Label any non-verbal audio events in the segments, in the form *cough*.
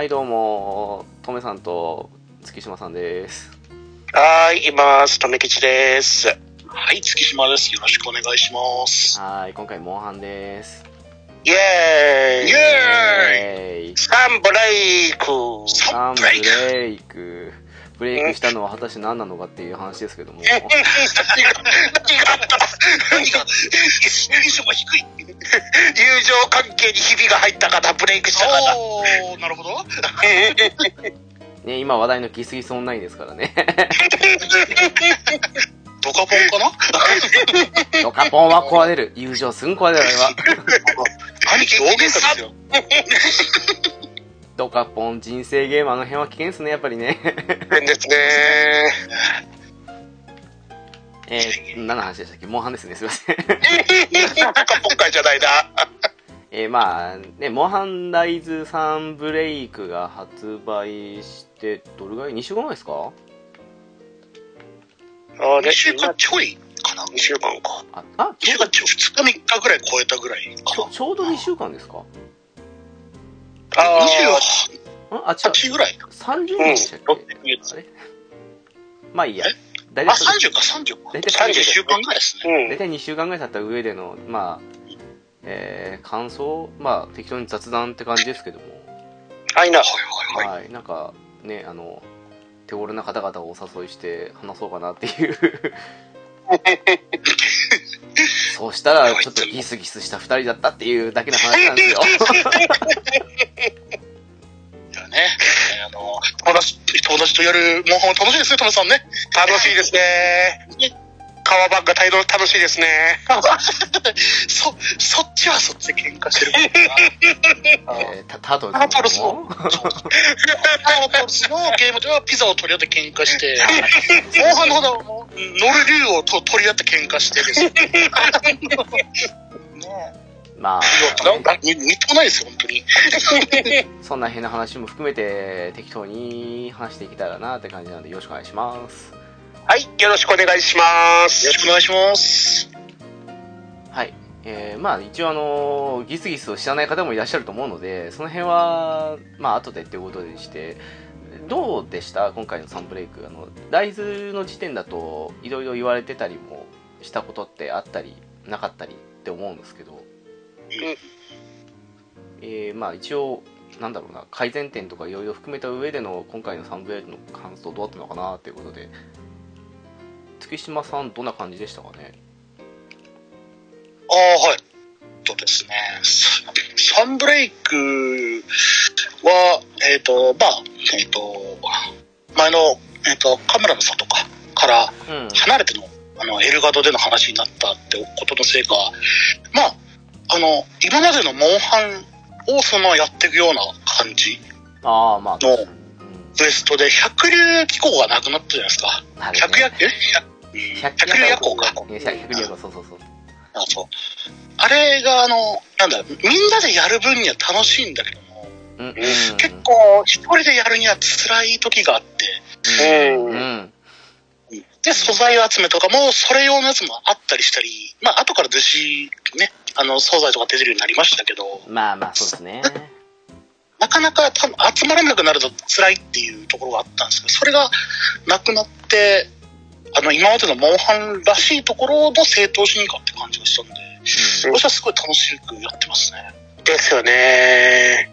はい、どうも、とめさんと月島さんです。はーい、います。とめきちです。はい、月島です。よろしくお願いします。はい、今回、モンハンです。イェーイイエえーイサンブレイクサンブブレイク。ブレイクしたのは果たして何なのかっていう話ですけども。何が *laughs* 何があった？何が、テンションが低い。友情関係にひびが入った方、ブレイクした方。おー、なるほど。*laughs* ね、今話題のギスギスオンラインですからね。*laughs* ドカポンかな？*laughs* ドカポンは壊れる。友情すぐ壊れる、あれは。兄貴大喧嘩ですよ。ドカポン人生ゲームあの辺は危険ですね、やっぱりね。変ですね。えー、何の話でしたっけ？モンハンですね、すいません。今回じゃないな。*laughs* えー、まあ、ね、モンハンライズサンブレイクが発売して、どれぐらい ?2 週間前ですか？あ2週間ちょいかな？2週間か。あ、あ、2週間ちょい、2日3日ぐらい超えたぐらいかちょちょうど2週間ですか？あな。ーんあ、違う。28ぐらい30人でしたっけ、あれ？まあいいや大体、30か、30か。大体2週間ぐらいですね。うん大。体2週間ぐらい経った上での、まあ、えー、感想まあ、適当に雑談って感じですけども。はいな。はいはいはい。はい。なんか、ね、あの、手頃な方々をお誘いして話そうかなっていう。*laughs* そうしたら、ちょっとギスギスした二人だったっていうだけの話なんですよ。*laughs* ね、あの、友達、友達とやるモンハンは楽しいですね、トムさんね。楽しいですね。川バッが態度楽しいですね。*laughs* そ、そっちはそっちで喧嘩してる。えー、タタートルタートルスのの、タートルスのゲームではピザを取り合って喧嘩して、モンハンの方ではもう、ノルリュウをと取り合って喧嘩してですね。*laughs* ねまえ。*laughs* なんか、みみっともないですよ、本当に。あ、*laughs* そんな変な話も含めて適当に話していけたらなって感じなのでよろしくお願いします。はい、よろしくお願いします。よろしくお願いします。はい。えー、まあ一応あのギスギスを知らない方もいらっしゃると思うので、その辺は、まあ後でっていうことでして、どうでした？今回のサンブレイク。あの、ライズの時点だと、いろいろ言われてたりもしたことってあったり、なかったりって思うんですけど、えー、まあ一応、なんだろうな、改善点とかいろいろ含めた上での今回のサンブレイクの感想どうだったのかなっていうことで、月島さんどんな感じでしたかね？ああ、はい。とですね、ササンブレイクは、えっ、と、まあ、えっ、と、前の、えっ、と、カメラの里か、からうん。離れての、あの、エルガドでの話になったってことのせいか、まあ、あの、今までのモンハンをそのままやっていくような感じああ、まあ、のうんクエストで、百竜機構がなくなったじゃないですか。百ね夜、え？百百竜夜行か。百竜夜行、そうそうそう。あそう。あれが、あの、なんだ、みんなでやる分には楽しいんだけども、うん、うん。結構一人でやるには辛い時があって、うん、うんうん。で、素材集めとかも、それ用のやつもあったりしたり、まあ、後から弟子、ね、あの、素材とか出てるようになりましたけど、まあまあ、そうですね。なかなか多分集まらなくなると辛いっていうところがあったんですけど、それがなくなって、あの、今までのモンハンらしいところの正当進化って感じがしたんで、私はすごい楽しくやってますね。ですよね。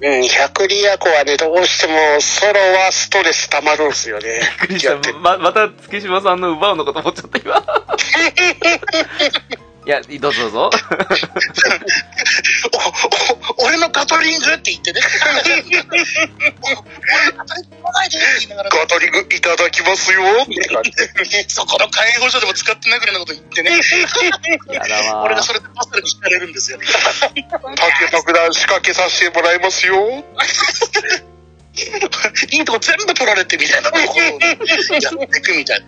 うん、百里ヤコはね、どうしてもソロはストレス溜まるんですよね。びっくりしたままた月島さんの奪うのかと思っちゃった今 *laughs* いやどうぞどうぞ *laughs* おお俺のガトリングって言ってね。*laughs* ガトリング来ないでって言いながら、ガトリングいただきますよって感じ。*laughs* そこの介護所でも使ってないぐらいのこと言ってね。やだわ俺がそれでパスルに惹かれるんですよ。竹爆弾仕掛けさせてもらいますよ。いいとこ全部取られてみたいなところをやっていくみたいな。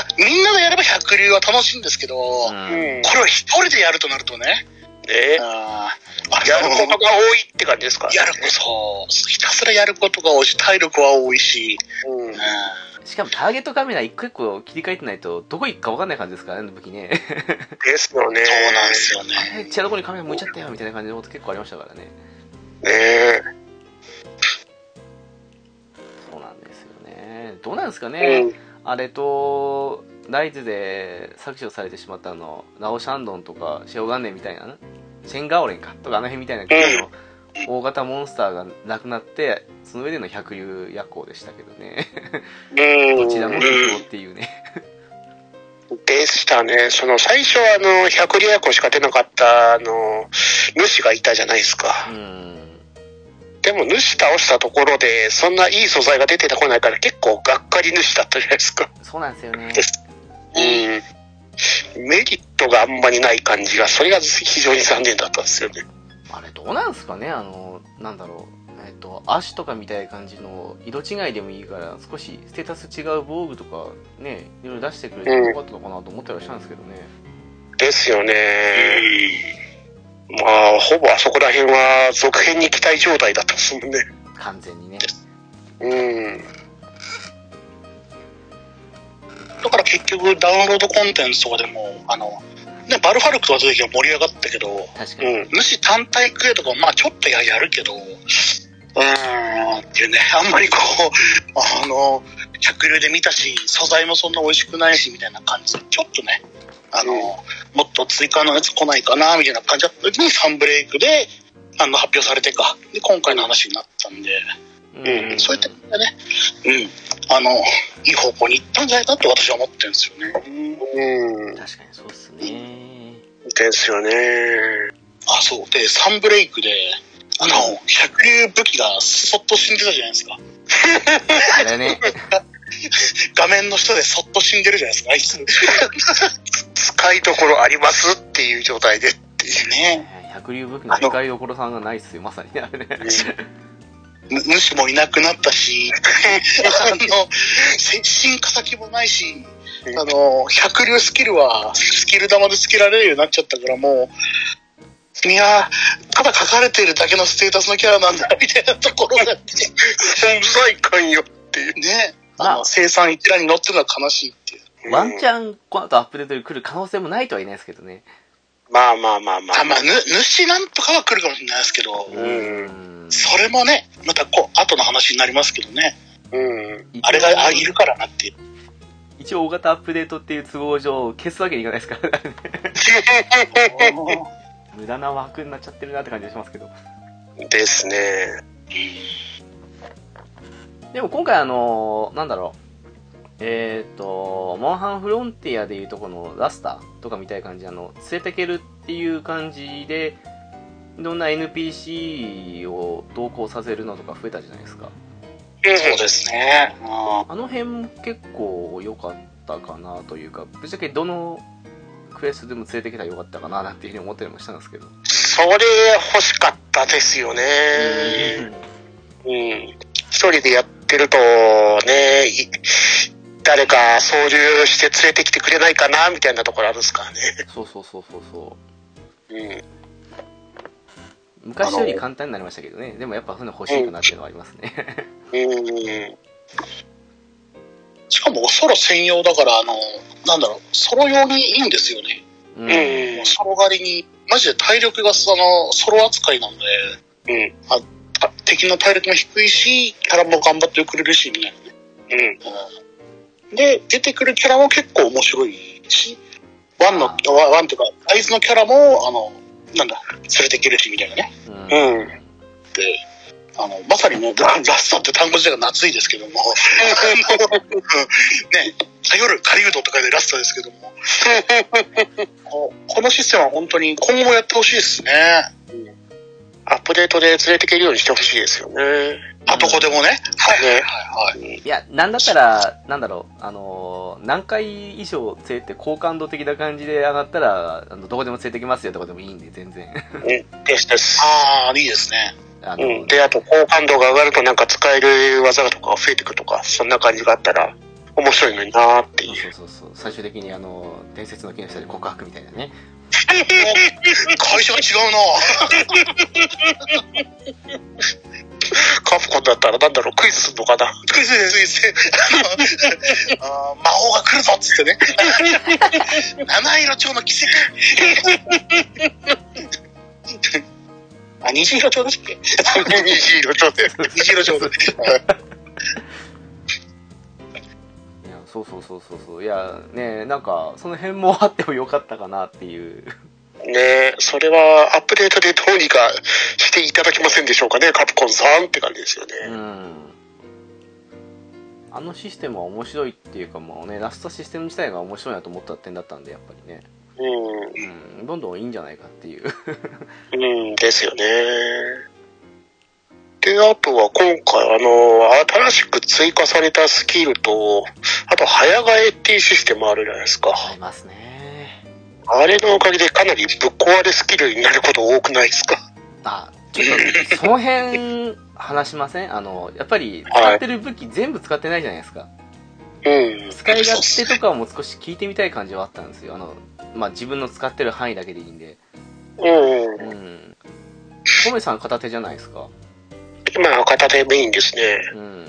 まあ、みんながやれば百流は楽しいんですけど、こうん。うん。ねれを一人でやるとなるとね、あー。やることが多いって感じですか？やること、ひたすらやることが多いし、体力は多いし、うん。うん。しかもターゲットカメラ一個一個切り替えてないとどこ行くか分かんない感じですからね武器ね。ですよね。そうなんですよあね。れ違うとこにカメラ向いちゃったよみたいな感じのこと結構ありましたからね。ねそうなんですよね。どうなんですかえ。ね、うん。あれとライズで削除されてしまったあのナオシャンドンとかシェオガンネンみたいなシェンガオレンかとかあの辺みたいな感じの大型モンスターがなくなってその上での百竜夜行でしたけどねうん。どちらも不況っていうねでしたね。その最初はあの、百里ヤコしか出なかったあの、主がいたじゃないですか。うんでも主倒したところで、そんないい素材が出てこないから結構がっかり主だったじゃないですか。そうなんですよねうん。メリットがあんまりない感じが、それが非常に残念だったんですよね。あれどうなんですかね？あのなんだろうえっ、と足とかみたいな感じの色違いでもいいから少しステータス違う防具とかねいろいろ出してくれてよかったのかなと思ったりはしたんですけどね、ですよね。まあ、ほぼあそこら辺は続編に期待状態だったですもんね。完全にねうん。だから結局ダウンロードコンテンツとかでも、あの、ね、バルファルクが出てきて盛り上がったけど、確かに、うん。主単体クエとか、まあちょっとややるけど、うーんっていうね、*laughs* あんまりこう、あの、百流で見たし、素材もそんな美味しくないし、みたいな感じで、ちょっとね、あの、うんもっと追加のやつ来ないかな、みたいな感じだった。時にサンブレイクで、あの、発表されてか、で、今回の話になったんで、うん。そういった意味でね、うん、あの、いい方向に行ったんじゃないかって私は思ってるんですよね。うん。確かにそうっすね。ですよね。あ、そう。で、サンブレイクで、あの、百流武器がそっと死んでたじゃないですか。あれね *laughs* *laughs* 画面の下でそっと死んでるじゃないですか、あいつ。使いどころありますっていう状態でっていう。ね。百竜武器の使いどころさんがないっすよ。まさにねあれね。ぬ主もいなくなったし、*laughs* あの、せ進化先もないし、あの、百流スキルはスキル玉でつけられるようになっちゃったからもう、いやー、ただ書かれてるだけのステータスのキャラなんだ、みたいなところがあって、存在感よっていう。ね、あまあの、生産一覧に載ってるのは悲しいっていう。ワンチャンこの後アップデートで来る可能性もないとは言えないですけどねまあまあまあまあ。あまあ、ぬ、主なんとかは来るかもしれないですけど、うんそれもね、またこう、後の話になりますけどね、うん。あれが、あ、いるからなっていう。一応大型アップデートっていう都合上消すわけにいかないですからね *laughs* 無駄な枠になっちゃってるなって感じがしますけどですね。でも今回あのなんだろうえっ、とモンハンフロンティアでいうとこのラスターとかみたいな感じであの連れてけるっていう感じでいろんな NPC を同行させるのとか増えたじゃないですかそうですね。ああの辺も結構良かったかなというかぶっちゃけどのクエストでも連れてきたらよかったかななんていうふうに思ったりもしたんですけどそれ欲しかったですよね。うん。一人でやってるとね、い誰か操縦して連れてきてくれないかなみたいなところあるんですからね。そうそうそうそうそううん。昔より簡単になりましたけどねでもやっぱそういうの欲しいかなっていうのはありますねうん。しかも、ソロ専用だから、あの、なんだろう、ソロ用にいいんですよね。うんうソロ狩りに、マジで体力が、その、ソロ扱いなんで、ううん。あ敵の体力も低いし、キャラも頑張ってくれるし、みたいなね。うん。で、出てくるキャラも結構面白いし、ワンの、あワワンっていうか、あいつのキャラも、あの、なんだ、連れていけるし、みたいなね。うんうん。で、あの、まさにね、ラ *laughs* ラストって単語自体が夏いですけども、*laughs* ね、頼る狩人とかでラストですけども、*laughs* ここのシステムは本当に今後もやってほしいですね。アップデートで連れていけるようにしてほしいですよね。あとこでもね。はいねはいはい。いや、なんだったら、なんだろう、あのー何回以上連れて好感度的な感じで上がったら、あのどこでも連れてきますよとかでもいいんで、全然。うん。ですです。ああ、いいですね。あの、うん。で、あと、好感度が上がるとなんか使える技とかが増えていくとか、そんな感じがあったら、面白いのになーっていう。そうそうそうそう、最終的にあの、伝説の木の下で告白みたいなね。会社が違うなカプコンだったらなんだろう、クイズするのかなクイズです、クイズです。あー魔法が来るぞっつってね。七色蝶の奇跡。あ、虹色蝶だっけ？*laughs* 虹色ちょうで。*laughs* 虹色蝶で。いや、そうそうそうそうそう。いや、ねなんか、その辺もあってもよかったかなっていう。ねえ、それはアップデートでどうにかしていただけませんでしょうかね、カプコンさんって感じですよね。うん。あのシステムは面白いっていうかもうね、ラストシステム自体が面白いなと思った点だったんで、やっぱりね。うん、どんどんいいんじゃないかっていう。うん、うんですよね。で、あとは今回、あの、新しく追加されたスキルと、あと、早替えっていうシステムあるじゃないですか。ありますね。あれのおかげでかなりぶっ壊れスキルになること多くないですか？あ、ちょっと、その辺、話しません？あの、やっぱり、使ってる武器全部使ってないじゃないですか。うん。使い勝手とかも少し聞いてみたい感じはあったんですよ。あの、まあ、自分の使ってる範囲だけでいいんで。うんう。ん。トメさん片手じゃないですか？今、片手メインですね。うん。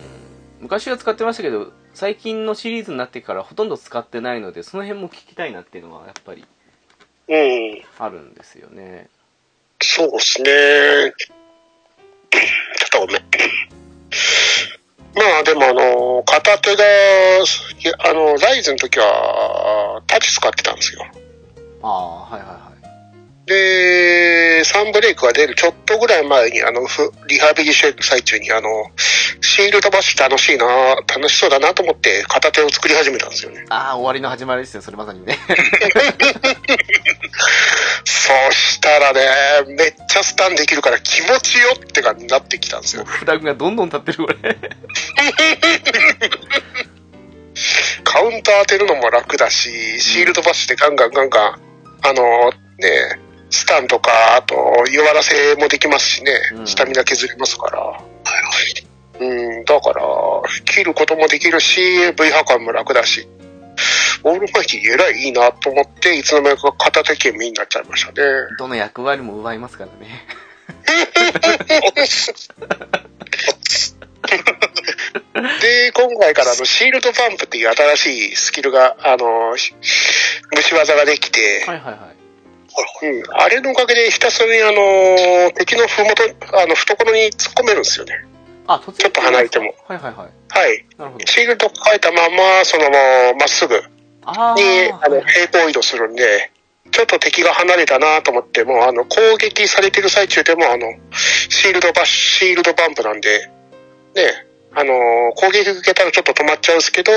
昔は使ってましたけど、最近のシリーズになってからほとんど使ってないので、その辺も聞きたいなっていうのはやっぱりうん。あるんですよね。そうですね。ちょっとごめん。まあでもあの、片手が、いやあの、ライズの時は、タッチ使ってたんですよ。ああ、はいはいはい。で、サンブレイクが出るちょっとぐらい前に、あの、ふリハビリしてる最中に、あの、シールドバッシュ楽しいな、楽しそうだなと思って、片手を作り始めたんですよね。ああ、終わりの始まりですよ、それまさにね。*laughs* そしたらね、めっちゃスタンできるから気持ちよって感じになってきたんですよ。フラグがどんどん立ってる、これ。*laughs* カウンター当てるのも楽だし、シールドバッシュでガンガンガンガン、あのね、スタンとか、あと弱らせもできますしね、うんスタミナ削れますから。うん、だから、切ることもできるし、V 破壊も楽だし、オールマイティえらいいいなと思って、いつの間にか片手剣身になっちゃいましたね。どの役割も奪いますからね。*laughs* で、今回からあのシールドパンプっていう新しいスキルが、あの、し虫技ができて、はいはいはい。うん、あれのおかげでひたすらにあの、敵のふもと、あの、懐に突っ込めるんですよね。あ、ちょっと離れても。はいはいはい。はい。なるほど。シールド変えたまま、そのままっすぐに、あの、平行移動するんで、ちょっと敵が離れたなと思っても、あの、攻撃されてる最中でも、あの、シールドバッシュ、シールドバンプなんで、ね、あの、攻撃受けたらちょっと止まっちゃうんですけど、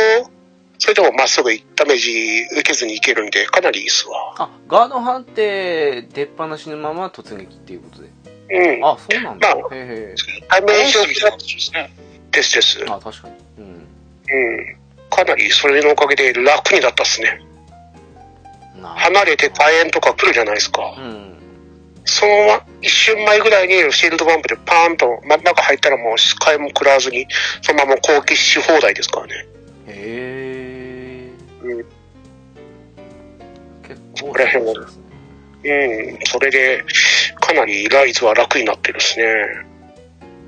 それでもまっすぐダメージ受けずにいけるんで、かなりいいっすわ。あ、ガード判定出っ放しのまま突撃っていうことで。うん。あ、そうなんだ。まへえへージをみたいな形ですね。ですです。え。あ、確かに。うん。うん。かなりそれのおかげで楽になったっすね。な離れて火炎とか来るじゃないですか。うん。そのま一瞬前ぐらいにシールドバンプでパーンと真ん中入ったらもう火炎も食らわずに、そのまま攻撃し放題ですからね。へ結構こら辺はそうん。それで、かなりライズは楽になってるですね。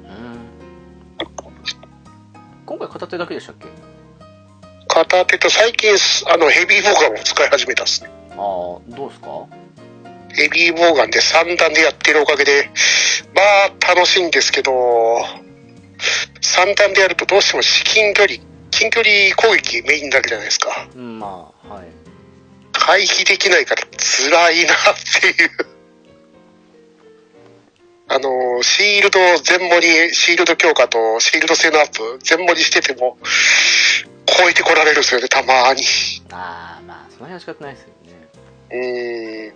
うん。今回片手だけでしたっけ？片手と最近、あの、ヘビーボーガンを使い始めたっすね。ああ、どうですか？ヘビーボウガンで3段でやってるおかげで、まあ楽しいんですけど、3段でやるとどうしても至近距離、近距離攻撃メインになるじゃないですか。うん、まあ、はい。回避できないから辛いなっていう。*laughs* あの、シールド全盛り、シールド強化とシールド性のアップ全盛りしてても、超えてこられるんですよね、たまに。ああ、まあ、その辺は仕方ないですよね。うーん。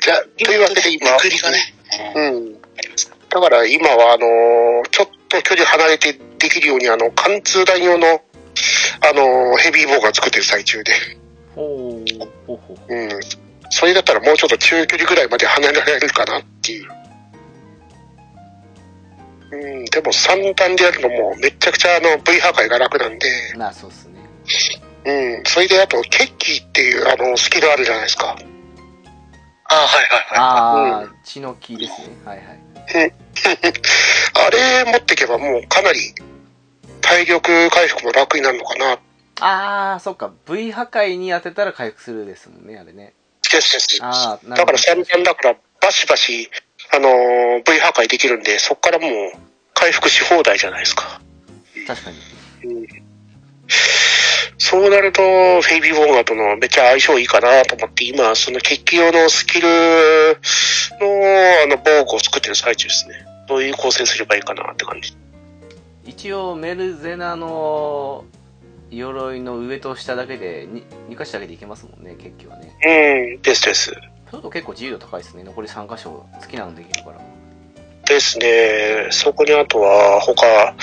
じゃあ、というわけで今、ね、うん。だから今は、あの、ちょっと距離離れてできるように、あの、貫通弾用の、あの、ヘビーボウガン作ってる最中で。ほう、ほうん。それだったらもうちょっと中距離ぐらいまで離れられるかなっていう。うん、でも三段でやるのもめちゃくちゃあの V 破壊が楽なんで、まあ、そうっすね。うん、それであと、ケッキーっていうあのスキルあるじゃないですか。ああ、はいはいはああ、血の木ですね。はいはい。*laughs* あれ持ってけばもうかなり体力回復も楽になるのかな。ああ、そっか。V 破壊に当てたら回復するですもんね、あれね。ですです。ああ、なだからど。三段だからバシバシ、あのー V 破壊できるんで、そこからもう回復し放題じゃないですか。確かに。そうなると、フェイビー・ボンガーとのめっちゃ相性いいかなと思って、今、その決起用のスキルの、あの、防具を作ってる最中ですね。どういう構成すればいいかなって感じ。一応、メルゼナの鎧の上と下だけで、に2箇所だけでいけますもんね、結局はね。うん、ですです。ちょっと結構自由度高いですね。残り3箇所好きなのできるから。ですね。そこにあとは、他、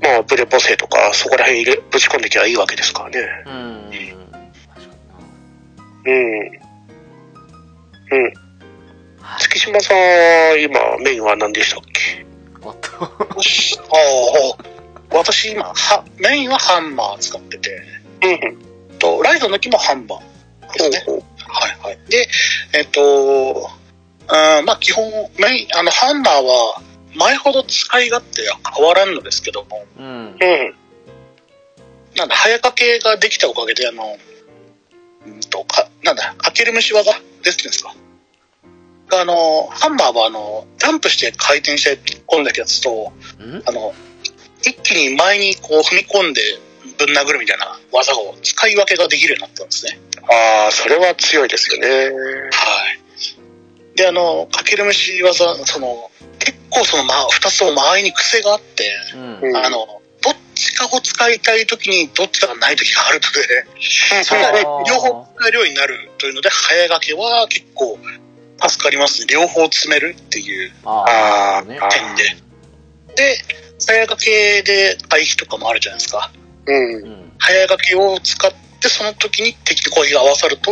まあ、ブレポセとか、そこら辺入れ、ぶち込んできゃいいわけですからね。うん。確かうん。うん。月島さん、今、メインは何でしたっけ？おっと。い。ああ、私今、は、メインはハンマー使ってて、うん。と、ライド抜きもハンマーですね。ほうほはいはい。で、えっと、うん、まあ基本、メイン、あの、ハンマーは、前ほど使い勝手は変わらんのですけども、うん。うん。なんだ、早掛けができたおかげで、あの、うんと、か、なんだ、かける虫技ですっていうんですか。あの、ハンマーは、あの、ジャンプして回転して込んだやつと、うん？あの、一気に前にこう踏み込んでぶん殴るみたいな技を使い分けができるようになったんですね。ああ、それは強いですよね。はい。で、あの、かける虫技、その、結構その、まあ、二つとも周りに癖があって、うん。うんあの、どっちかを使いたいときに、どっちかがないときがあるので、それがね両方使えるようになるというので、早掛けは結構助かりますね。両方詰めるっていうああ、点で。で、早掛けで回避とかもあるじゃないですか。うん。うん。早掛けを使って、その時に敵と攻撃が合わさると、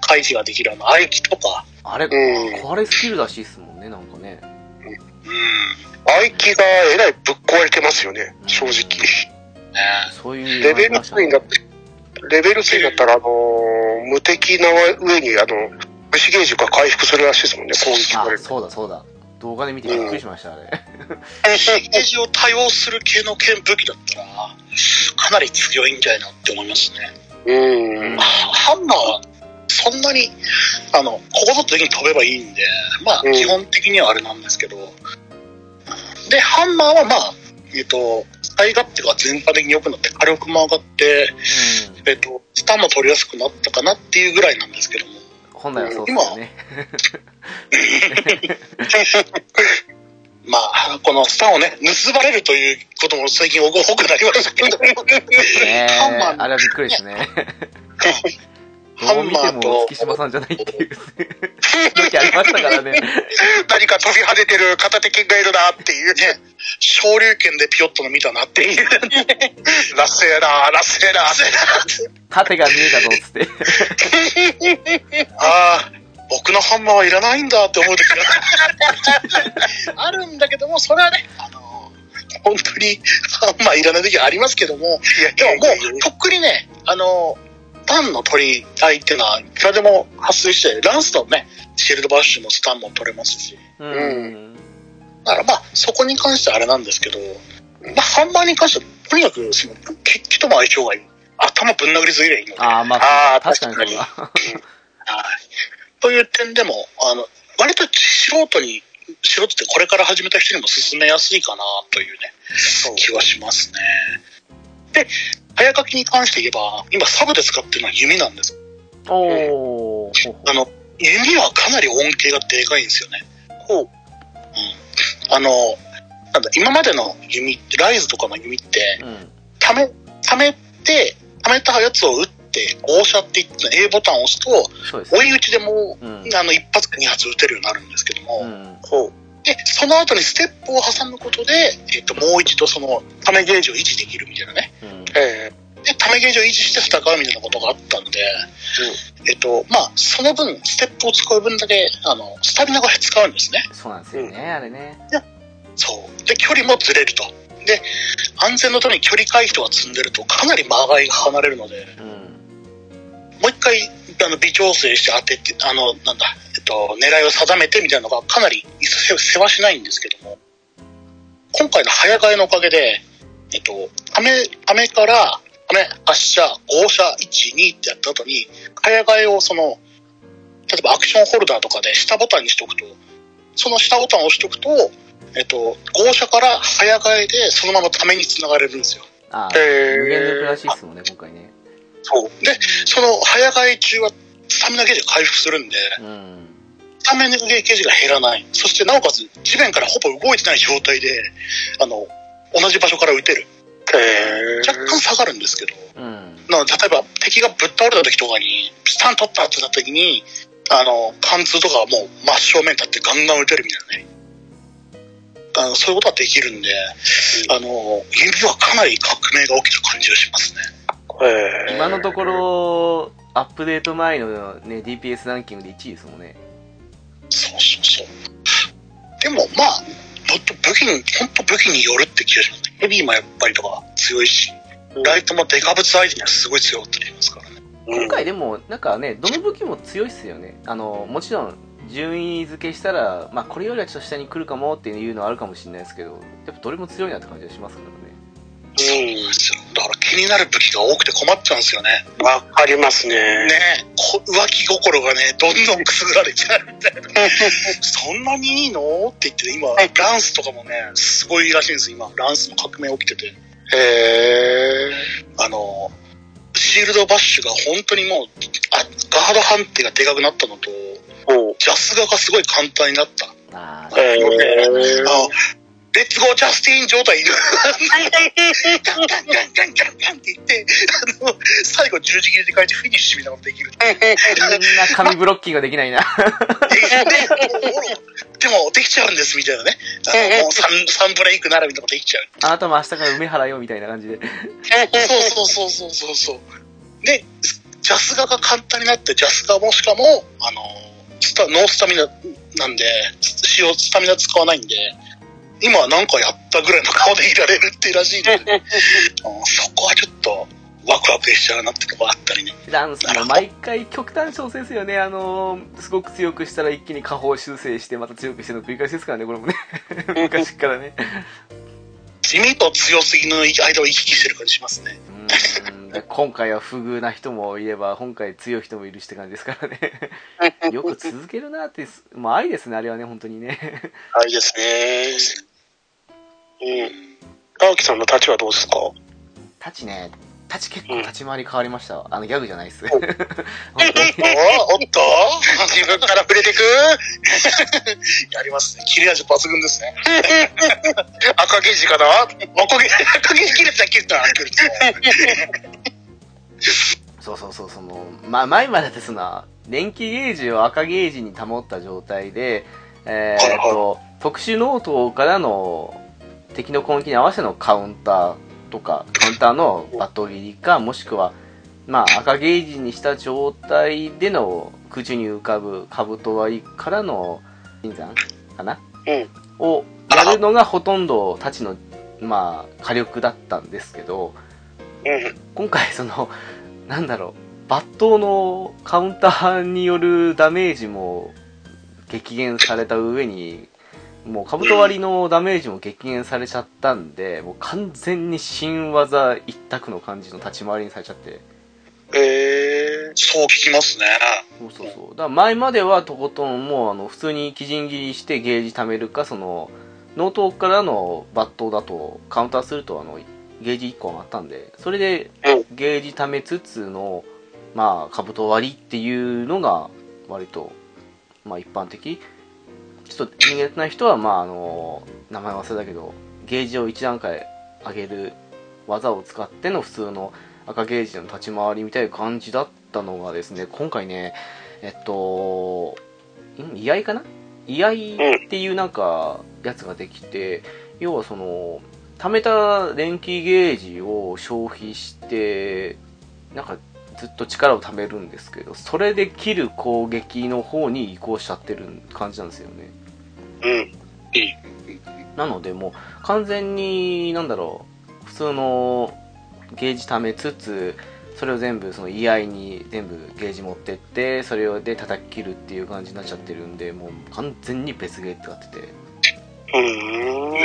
回避ができるあの、合気とか、あれ、うん壊れスキルらしいっすもんね、なんかね。うん、合気がえらいぶっ壊れてますよね、正直。ねそういう。レベル2になって、レベル2になったら、あのー無敵な上に、あの、虫ゲージが回復するらしいですもんね、攻撃されあ、る。そうだそうだ。動画で見てびっくりしました、あれ。ゲージを多用する系の剣武器だったら、かなり強いんじゃないなって思いますね。うん。ハンマーは、そんなに、あの、ここぞと時に飛べばいいんで、まあ、うん基本的にはあれなんですけど、で、ハンマーはまあ、えっ、と、使い勝手が全般的に良くなって、火力も上がって、えっ、と、スタンも取りやすくなったかなっていうぐらいなんですけども、本来はそうですよね。*laughs* まあ、このスタンをね、盗まれるということも最近多くなりましたけど、ね *laughs* あれはびっくりですね。*laughs* ハどう見ても月島さんじゃないっていう *laughs* 時ありましたからね。何か飛び跳ねてる片手剣がいるなっていう。ね、昇竜拳でピヨッとの見たなっていう。*laughs* ラッセーラー、ラッセーラー。縦が見えたぞっつって。*laughs* ああ、僕のハンマーはいらないんだって思う時があるんだけども、それはね、あの、本当にハンマーいらない時はありますけども、いや、でももう、とっくにね、あの、タンの取り合いっていうのは、いくらでも発生して、ランスとね、シールドバッシュもスタンも取れますし、うん。だからまあ、そこに関してはあれなんですけど、まあ、ハンマーに関しては、とにかく、その、決起とも相性がいい。頭ぶん殴りすぎりゃいいので。ああ、まあ、あー確かに。はい。という点でも、あの、割と素人に、素人ってこれから始めた人にも進めやすいかなというね、気はしますね。で、早書きに関して言えば、今サブで使ってるのは弓なんです。おー。あの、弓はかなり恩恵がでかいんですよね。ほう。うん。あの、なんだ、今までの弓って、ライズとかの弓って、うん。ため、ためて、ためたやつを撃って、号車って言って A ボタンを押すと、そうです追い打ちでもう、うんあの、一発か二発撃てるようになるんですけども、うん。ほう。で、その後にステップを挟むことで、えっ、と、もう一度その、ためゲージを維持できるみたいなね。うん。えで、ためゲージを維持して戦うみたいなことがあったんで、えっ、と、まあ、その分、ステップを使う分だけ、あの、スタミナが使うんですね。そうなんですよね、あれね。そう。で、距離もずれると。で、安全のために距離回避とか積んでると、かなり間合いが離れるので、うん。もう一回、あの、微調整して当てて、あの、なんだ、えっと、狙いを定めてみたいなのがかなりせ世話しないんですけども、今回の早替えのおかげで、えっと、ため、ためから、ため、発射、号射、1、2ってやった後に、早替えをその、例えばアクションホルダーとかで下ボタンにしておくと、その下ボタンを押しておくと、えっと、号車から早替えでそのままために繋がれるんですよ。あー。へ無限ループらえ。しいっすもんね、今回ね。そう。で、その早替え中はスタミナゲージが回復するんで、うん。スタミナゲージが減らない。そしてなおかつ地面からほぼ動いてない状態で、あの、同じ場所から撃てる。若干下がるんですけど、うん。例えば敵がぶっ倒れた時とかに、スタン取ったってなった時に、あの、貫通とかはもう真正面立ってガンガン撃てるみたいなね。あのそういうことはできるんで、あの、指はかなり革命が起きた感じがしますね。へえ。今のところ、アップデート前のね、DPS ランキングで1位ですもんね。そうそうそう。でも、まあ、武器に、本当武器によるって気がしますね。ヘビーもやっぱりとか強いし、ライトもデカブツ相手にはすごい強かったりしますからね。うん今回でも、なんかね、どの武器も強いっすよね。あの、もちろん、順位付けしたら、まあ、これよりはちょっと下に来るかもっていうのはあるかもしれないですけど、やっぱどれも強いなって感じがしますからね。そうなんですよ。だから気になる武器が多くて困っちゃうんですよね。わかりますね。ね浮気心がね、どんどんくすぐられちゃうみたいな。*laughs* そんなにいいの？って言って、今、ランスとかもね、すごいらしいんです、今。ランスの革命起きてて。へえ。あの、シールドバッシュが本当にもう、あガード判定がでかくなったのと。ジャスガがすごい簡単になった。あ。あレッツゴージャスティン状態に、ガンガンガンガンガンガンって言って、あの、最後十字切りで書いてフィニッシュみたいなことできる。みんな紙ブロッキングができないな。でも、できちゃうんです、みたいなね。あのもうサン、ブレイクならみたいなことできちゃう。あなたも明日から梅原よみたいな感じで。そうそうそうそうそうそう。で、ジャスガが簡単になって、ジャスガもしかも、あの、スタノースタミナなんで、使用スタミナ使わないんで、今は何かやったぐらいの顔でいられるってらしいので、うんそこはちょっとワクワクしちゃうなってとこあったりね。ランスも毎回極端調整ですよね。あのー、すごく強くしたら一気に下方修正して、また強くしての繰り返しですからね、これもね。*laughs* 昔からね。地味と強すぎの間を行き来してる感じしますね。今回は不遇な人もいれば、今回強い人もいるしって感じですからね。*laughs* よく続けるなって、もう愛ですね、あれはね、本当にね。はいですね。うん。青木さんの立ちはどうですか？立ちね、立ち結構立ち回り変わりましたわ。あの、ギャグじゃないっす。お *laughs* 本当におおっと？自分から触れてく？*laughs* やりますね。切れ味抜群ですね。*laughs* 赤ゲージかな？赤ゲ、赤ゲ切れてた切れた切れてたそうそうそう、その、まあ、前までですな、練気ゲージを赤ゲージに保った状態で、えーっと、特殊納刀からの敵の攻撃に合わせてのカウンターとか、カウンターの抜刀斬りか、もしくは、まあ、赤ゲージにした状態での空中に浮かぶ兜割りからの新山かな？うん。をやるのがほとんど太刀の、まあ、火力だったんですけど、うん。今回そのなんだろう抜刀のカウンターによるダメージも激減された上にもう兜割りのダメージも激減されちゃったんでもう完全に新技一択の感じの立ち回りにされちゃってえそう聞きますね。そうそうそう。だから前まではとことんもうあの普通に基準切りしてゲージ貯めるか、その、ノートからの抜刀だとカウンターするとあの、ゲージ1個上がったんで、それでうんゲージ貯めつつの、まあ、兜割りっていうのが割と、まあ一般的。ちょっと苦手な人は、まああの、名前忘れたけど、ゲージを1段階上げる技を使っての普通の赤ゲージの立ち回りみたいな感じだったのがですね、今回ね、えっと、ん居合かな？居合っていうなんか、やつができて、要はその、貯めた電気ゲージを消費して、なんかずっと力を貯めるんですけど、それで切る攻撃の方に移行しちゃってる感じなんですよね。うん。なのでもう完全に、なんだろう、普通のゲージ貯めつつ、それを全部その居合に全部ゲージ持ってって、それをで叩き切るっていう感じになっちゃってるんで、もう完全に別ゲーってなってて。うーん。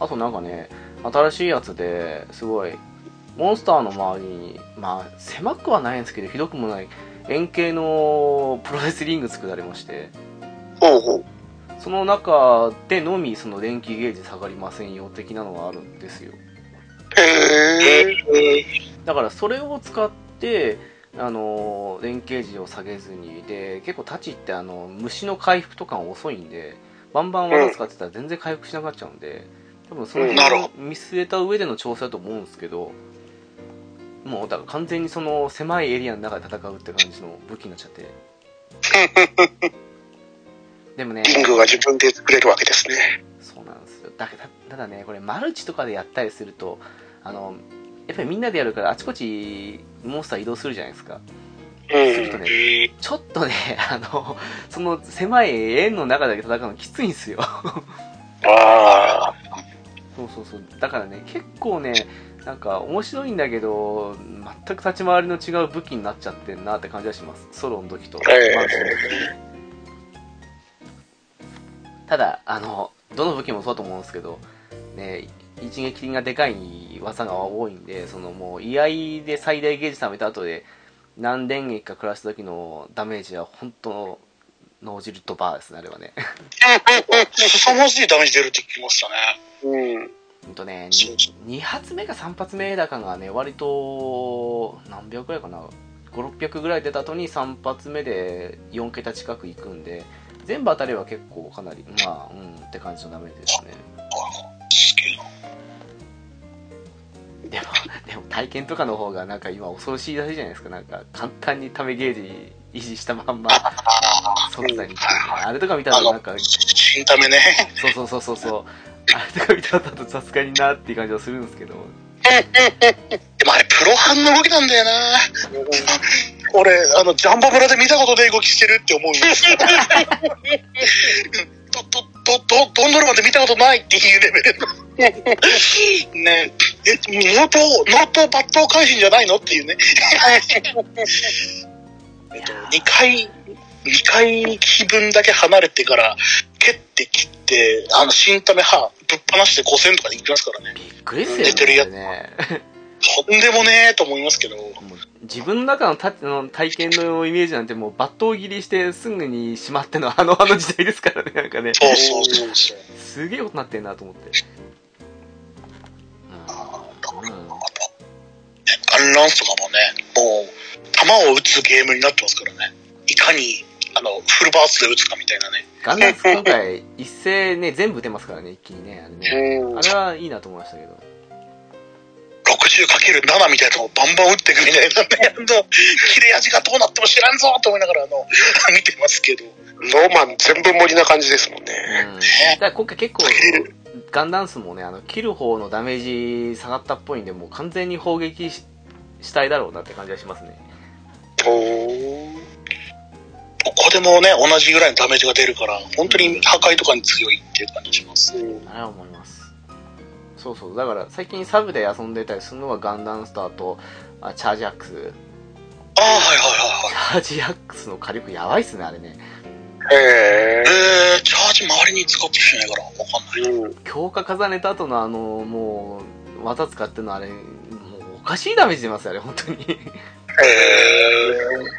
あとなんかね、新しいやつですごい、モンスターの周りに、まあ狭くはないんですけど、ひどくもない円形のプロレスリング作られまして、ほうほう。その中でのみその電気ゲージ下がりませんよ的なのがあるんですよ。へえ。だからそれを使って、あの電気ゲージを下げずにで結構タチってあの虫の回復とかが遅いんでバンバン技使ってたら全然回復しなくなっちゃうんで多分そのうん辺を見据えた上での調整だと思うんですけどもうだから完全にその狭いエリアの中で戦うって感じの武器になっちゃって *laughs* でもねリングは自分で作れるわけですね。そうなんですよだけどただねこれマルチとかでやったりするとあのやっぱりみんなでやるからあちこちモンスター移動するじゃないですかうん。するとねちょっとね *laughs* あのその狭い円の中だけ戦うのきついんですよああ。そうそうそうだからね結構ねなんか面白いんだけど全く立ち回りの違う武器になっちゃってんなって感じはします。ソロの時と。ええ。マルチの時ただあのどの武器もそうだと思うんですけどね一撃がでかい技が多いんでそのもう居合で最大ゲージ貯めた後で何電撃か食らした時のダメージは本当の脳汁とバーですねあれはね。凄まじいダメージ出るって聞きましたね。うん。ほんとねそうそう 2, 発目か3発目だかがね割と何秒くらいかな5600ぐらい出た後に3発目で4桁近くいくんで全部当たりは結構かなりまあうんって感じのダメージですね。でもでも体験とかの方がなんか今恐ろしいらしいじゃないですかなんか簡単にためゲージ維持したまんま *laughs* 即座にあれとか見たらなんか新ためね。そうそうそうそうそうあれとか見たらだとさすがになっていう感じはするんですけどでもあれ、プロハンの動きなんだよな。俺、あの、ジャンボ村で見たことない動きしてるって思うんです *laughs* よ。ど、ど、ど、ど、どんどるまで見たことないっていうレベルの。ねえ、ノート、ノート抜刀返しじゃないのっていうね。えっと、2回、2回気分だけ離れてから、蹴って切って、あの、新ため歯、ぶっ放して5000とかでいきますからね。びっくりですよね出てるやつとんでもねえと思いますけど。自分の中のたあの体験のイメージなんてもう抜刀切りしてすぐにしまってのあのあの時代ですからねなんかねそうそうそうそう。すげえことなってんなと思ってうん、うん、ガンランスとかもね、もう、弾を撃つゲームになってますからね。いかに、あの、フルバーツで撃つかみたいなね。ガンダム今回一斉ね全部出ますからね一気にねあれね。うんあれはいいなと思いましたけど。60×7 みたいなのをバンバン撃っていくみたいなね。あの切れ味がどうなっても知らんぞと思いながら、あの、*laughs* 見てますけど。ノーマン全部盛りな感じですもんね。うん、だから今回結構ガンダンスもねあの切る方のダメージ下がったっぽいんでもう完全に砲撃ししたいだろうなって感じがしますね。おーここでもね、同じぐらいのダメージが出るから、本当に破壊とかに強いっていう感じします。うんあれは思いますそうそうだから最近サブで遊んでたりするのはガンダンスターとあチャージアックスああ、はいはいはいはい。チャージアックスの火力やばいっすねあれねへえ。えー、チャージ周りに使ってる人いないから、わかんない。うん。強化重ねた後のあのもう技使ってるのあれもうおかしいダメージ出ますよあれ本当にえ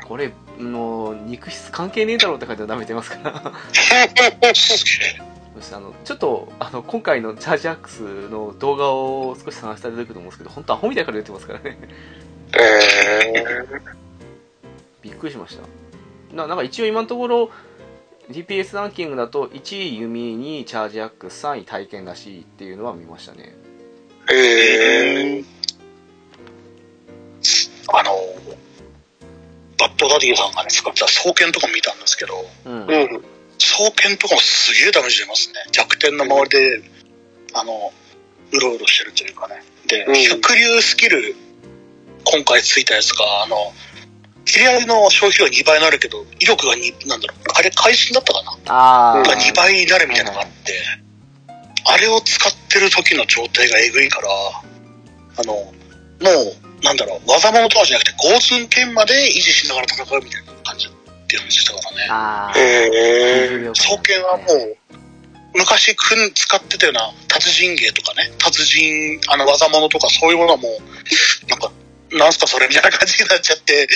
これ、もう、肉質関係ねえだろうって書いて舐めてますから。*laughs* そしてあの、ちょっと、あの、今回のチャージアックスの動画を少し探したら出てくると思うんですけど、本当アホみたいから出てますからね。えびっくりしました。ななんか一応今のところ、GPS ランキングだと、1位弓にチャージアックス、3位体験らしいっていうのは見ましたね。ー、えー、あの、バッドダディさんがね、使ってた双剣とか見たんですけど、うん。うん。双剣とかもすげえダメージ出ますね。弱点の周りで、あの、うろうろしてるというかね。で、うん百流スキル、今回ついたやつが、あの、切り上げの消費量2倍になるけど、威力が2、なんだろう、あれ、会心だったかな？あが2倍になるみたいなのがあって、あれを使ってる時の状態がえぐいから、あの、もう、なんだろう、技物とかじゃなくて、合寸剣まで維持しながら戦うみたいな感じっていう話したからね。あー。えー、20秒間双剣はもう、昔くん使ってたような達人芸とかね、達人、あの技物とかそういうものはもう、なんか、なんすかそれみたいな感じになっちゃって、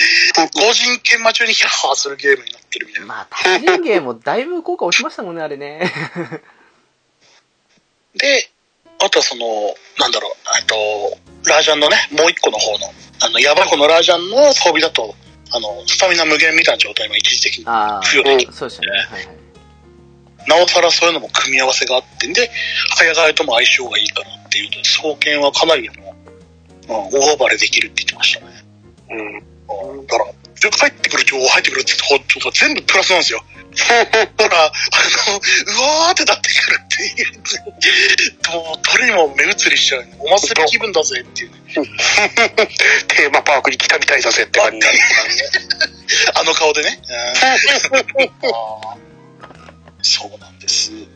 合人剣魔中にヒャッハーするゲームになってるみたいな。まあ、達人芸もだいぶ効果落ちましたもんね、あれね。で、あとはその、なんだろう、えっと、ラージャンのね、もう一個の方の、あの、ヤバい方のラージャンの装備だと、あの、スタミナ無限みたいな状態も一時的にあ付与できる。そうでしたね。はいはい。なおさらそういうのも組み合わせがあってんで、早替えとも相性がいいからっていうと、双剣はかなりの、うん、大暴れできるって言ってましたね。うん。うんだから、入ってくる情報入ってくる情報が全部プラスなんですよ。*laughs* だから、あの、うわーってなってくるっていう。もう、どれにも目移りしちゃう。お祭り気分だぜっていうね。テーマパークに来たみたいだぜって感じ。*laughs* あの顔でね。*laughs* そうなんです。ね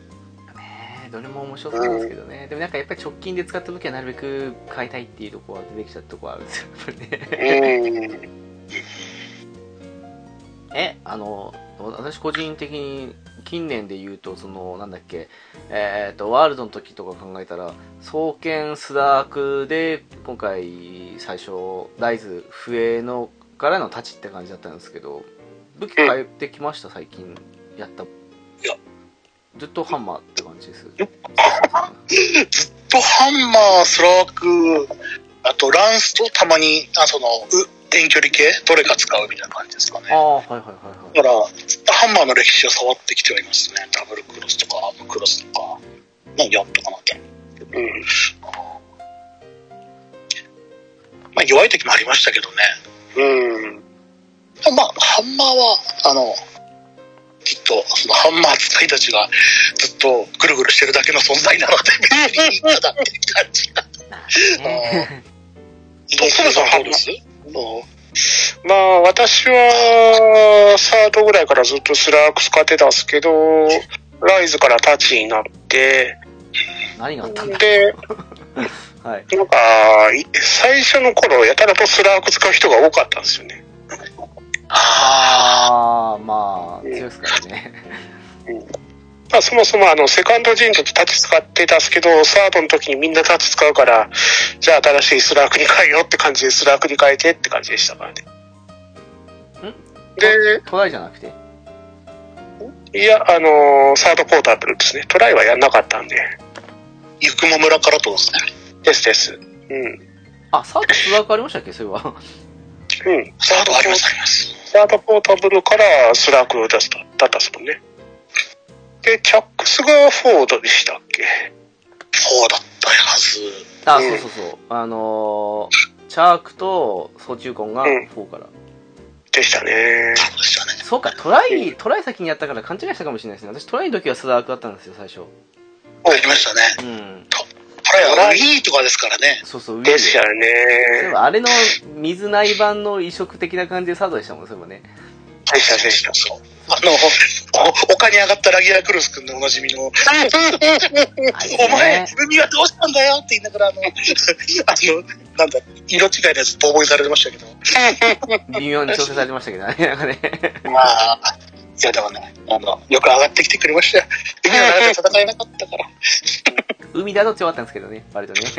えどれも面白そうですけどね。でもなんかやっぱり直近で使った時はなるべく買いたいっていうところは出てきちゃったところあるんですよ、やっぱりね。うん。え、あの、私個人的に近年で言うと、その、なんだっけ、えっ、と、ワールドの時とか考えたら、双剣スダークで、今回最初、ライズ、笛のからの太刀って感じだったんですけど、武器変えてきました、最近やった。いや。ずっとハンマーって感じです。ずっとハンマー、スラーク、あとランスとたまに、あその、う遠距離系、どれか使うみたいな感じですかね。ああ、はいはいはいはい。だから、ずっとハンマーの歴史を触ってきてはいますね。ダブルクロスとか、アームクロスとか、まあ、やっとかなって。うん。まあ、弱い時もありましたけどね。うん。まあ、ハンマーは、あの、きっと、そのハンマー使いたちがずっとぐるぐるしてるだけの存在なので、別にいいかなって感じが。ね *laughs* と、ソメさんどうです？まあ、私は、サードぐらいからずっとスラーク使ってたんですけど、ライズからタッチになって、何があったんだ？で、*laughs* はい。なんか、い最初の頃、やたらとスラーク使う人が多かったんですよね。あああ、まあ、強いですからね。まあ、そもそもあの、セカンド陣の時タッチ使ってたんですけど、サードの時にみんなタッチ使うから、じゃあ新しいスラークに変えようって感じでスラークに変えてって感じでしたからね。で、トライじゃなくて？いや、あのーサードポータブルですね。トライはやんなかったんで。ゆくも村からとですね。ですです。うん。あ、サードスラークありましたっけ？そういえば。うん。サードありますあります。サードポータブルからスラークを出した、だったですもんね。で、チャックスがフォードでしたっけ？そうだったはず。あ、うんそうそうそう。あのー、チャークとソチューコンがうん4から。でしたね。そうでしたね。そうか、トライ、トライ先にやったから勘違いしたかもしれないですね。私トライの時はスラークだったんですよ、最初。ありましたね。うん。これはウィーとかですからね。そうそう、ウィーですよそういえね。ばあれの水内版の移植的な感じでサードでしたもん、そういえばね。でしたでした。そう。あの、お丘に上がったラギアクルス君でおなじみの、*laughs* お前ね、海はどうしたんだよって言いながら、あの、*laughs* あの、なんだ、色違いのやつボーボイされてましたけど。微妙に調整されてましたけどね。なんかね。まあ、いやでもね、あの、よく上がってきてくれましたよ。海はなかなか戦えなかったから。海だと強かったんですけどね、割とね。*laughs*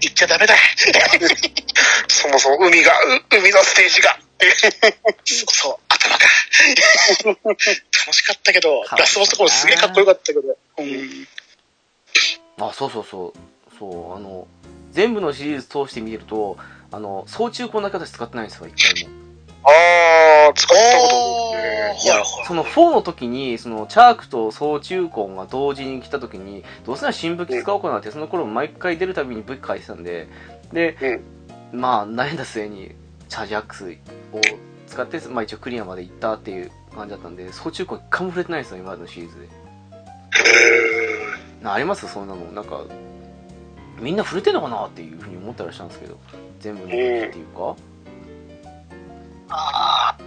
言っちゃダメだ。そもそも海が、う海のステージが。そうそう、頭が。楽しかったけど、かラスボスとかもすげえかっこよかったけど。うん。あ、そうそうそう。そう、あの、全部のシリーズ通して見てると、あの、総中こんな形使ってないんですよ、一回も。あー、使ったことないいやその4の時に、その、チャークと総中根が同時に来た時に、どうせなら新武器使おうかなって、その頃毎回出るたびに武器返してたんで、で、まあ、悩んだ末に、チャージアックスを使って、まあ一応クリアまで行ったっていう感じだったんで、総中根一回も触れてないんですよ、今までのシリーズで。なあります？そんなの。なんか、みんな触れてんのかなっていうふうに思ったりしたんですけど、全部の武器っていうか。あー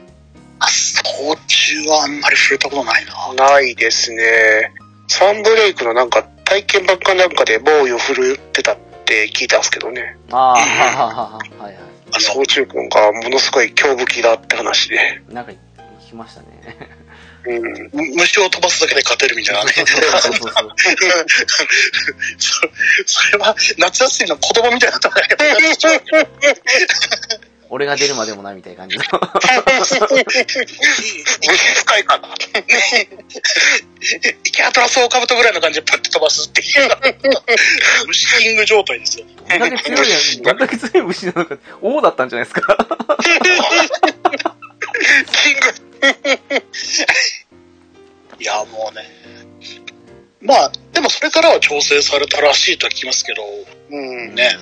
あ、操中はあんまり触れたことないな。ないですね。サンブレイクのなんか体験版かなんかで防御振るってたって聞いたんですけどね。ああ、はははははいはい。総中君がものすごい強武器だって話で。なんか聞きましたね。うん。む虫を飛ばすだけで勝てるみたいなね。そうそうそうそう。*laughs* そそれは夏休みの子供みたいな戦い方俺が出るまでもないみたいな感じの。虫使いか？な。イケアトラスオオカブトぐらいの感じでパッて飛ばすっていう。虫キング状態ですよ。どんだけ強いやん、どんだけ強い虫なのか、王だったんじゃないですか？キング。いや、もうね。まあ、でもそれか？らは調整されたらしいとは聞きますけど、うん。ね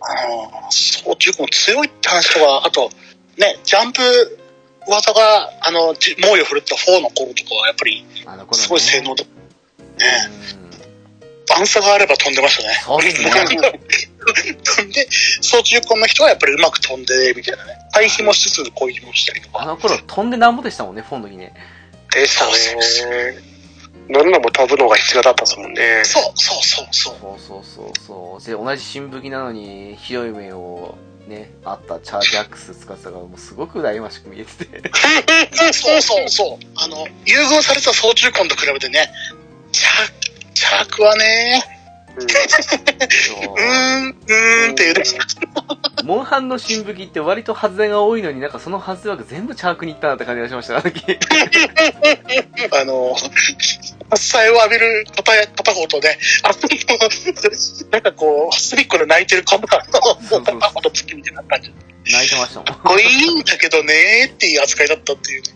あの、総中も強いって話とか、あと、ね、ジャンプ技が、あの、じ猛威を振るった4の頃とかは、やっぱり、すごい性能だ。ね、うん段差があれば飛んでましたね。そうですね。飛 *laughs* んで、総中根の人はやっぱりうまく飛んで、みたいなね。回避もしつつ攻撃もしたりとか。あの頃飛んでなんぼでしたもんね、フォンの時ね。でしたね。乗るのも飛ぶのが必要だったですもんね。そうそうそうそう。そうそうそうそう。で、同じ新武器なのに、広い目を、ね、あったチャージアックス使ってたから、もうすごく羨ましく見えてて。そうそうそう。あの、優遇された総中根と比べてね、チャチャークはね、うんうーん、っていうね。モンハンの新武器って割と外れが多いのになんかその外れ枠全部チャークに行ったなって感じがしました、あの時。あの、発災を浴びる片や片方とね、あの、なんかこう、隅っこで泣いてるカメラの *laughs* 月みたいな感じ。泣いてましたもん。かっこいいんだけどねーっていう扱いだったっていうね。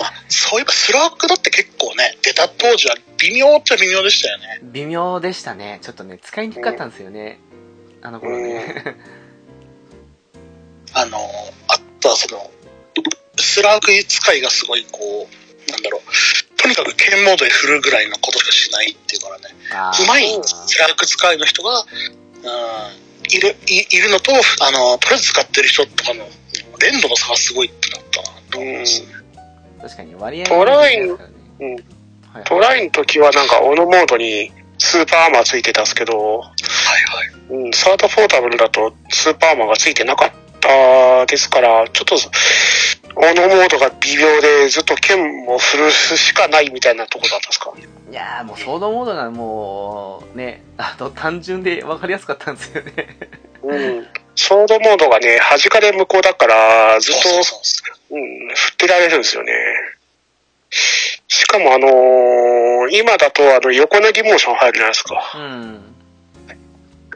あそういえばスラックだって結構ね、出た当時は微妙っちゃ微妙でしたよね。微妙でしたね。ちょっとね、使いにくかったんですよね。あの頃ね。あの、あとはその、スラーク使いがすごいこう、なんだろう、とにかく剣モードで振るぐらいのことしかしないっていうからね、うまいスラーク使いの人が、うん、いる、いいるのと、あの、とりあえず使ってる人とかの、連動の差がすごいってなったなと思いますね。確かに割合トラインが違いますからねはいトライの時はなんか、オノモードにスーパーアーマーついてたんですけど、はいはい。うん、サードフォータブルだとスーパーアーマーがついてなかったですから、ちょっと、オノモードが微妙でずっと剣を振るしかないみたいなとこだったんですか？いやーもうソードモードがもう、ね、*laughs* あの、単純で分かりやすかったんですよね。うん。ソードモードがね、弾かれ向こうだから、ずっと、そうそうそううん、振ってられるんですよね。しかもあのー今だとあの横投げモーション入るじゃないですか。うん。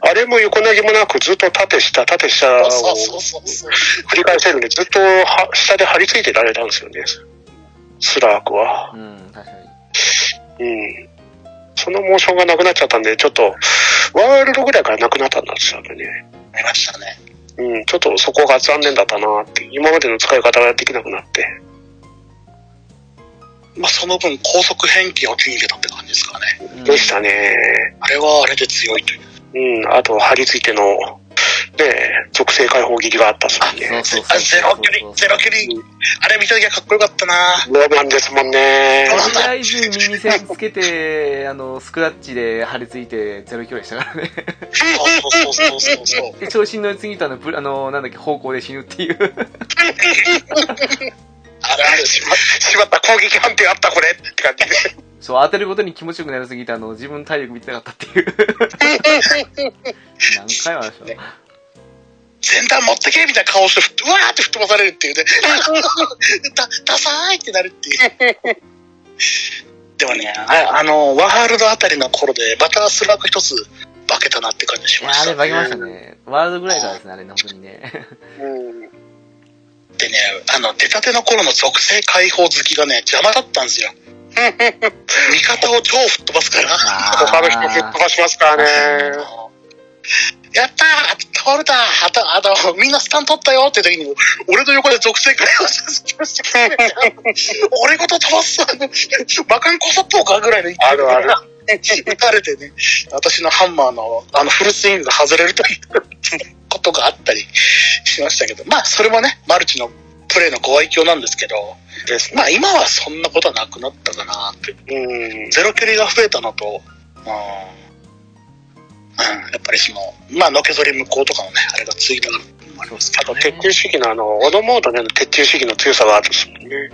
あれも横投げもなくずっと縦下、縦下をそうそうそうそう。繰り返せるんで、ずっとは下で張り付いてられたんですよね。スラークは。うん、確かに。うん。そのモーションがなくなっちゃったんで、ちょっと、ワールドぐらいからなくなったんですよね。ありましたね。うん、ちょっとそこが残念だったなって。今までの使い方ができなくなって。まあその分高速変形を手に入れたって感じですからね。うんでしたね。あれはあれで強いという。うん、あと、張り付いての、ね属性解放切りがあったっすもんね。そうそうあゼロ距離、ゼロ距離。あれ見た時はかっこよかったなロマンですもんね。とりあえず耳栓つけて、*laughs* あの、スクラッチで貼り付いてゼロ距離したからね。そうそうそうそうそう。*laughs* で、調子に乗りすぎたの、ぶあの、なんだっけ、方向で死ぬっていう。*laughs* あれあれしましまった攻撃判定あったこれって感じで。そう、当てることに気持ちよくなりすぎて、あの、自分の体力見てなかったっていう。*laughs* 何回もありました。前段持ってけみたいな顔してうわーって吹っ飛ばされるっていうね。*laughs* だ、ダサーいってなるっていう。でもね、ああの、ワールドあたりの頃で、またスラッグ一つ化けたなって感じしました、化けましたね。ワールドぐらいからですね、あれ、本当にね。うん。でね、あの、出たての頃の属性解放好きがね、邪魔だったんですよ。味方を超吹っ飛ばすから。他の人吹っ飛ばしますからね。やったー倒れたあと、あと、みんなスタン取ったよって時に、俺の横で属性解放しました。俺ごと飛ばすバカンコサッポーかぐらいの勢いであるある撃たれてね、私のハンマーのあのフルスイングが外れるということがあったりしましたけど、まあそれもね、マルチのプレイのご愛嬌なんですけど、ですまあ今はそんなことはなくなったかなって。うん。ゼロ距離が増えたのと、うん、うんやっぱりその、まあのけぞり無効とかのね、あれがついたのもありますけどあと、鉄柱主義のあの、オドモードでの鉄柱主義の強さがあるんですもんね。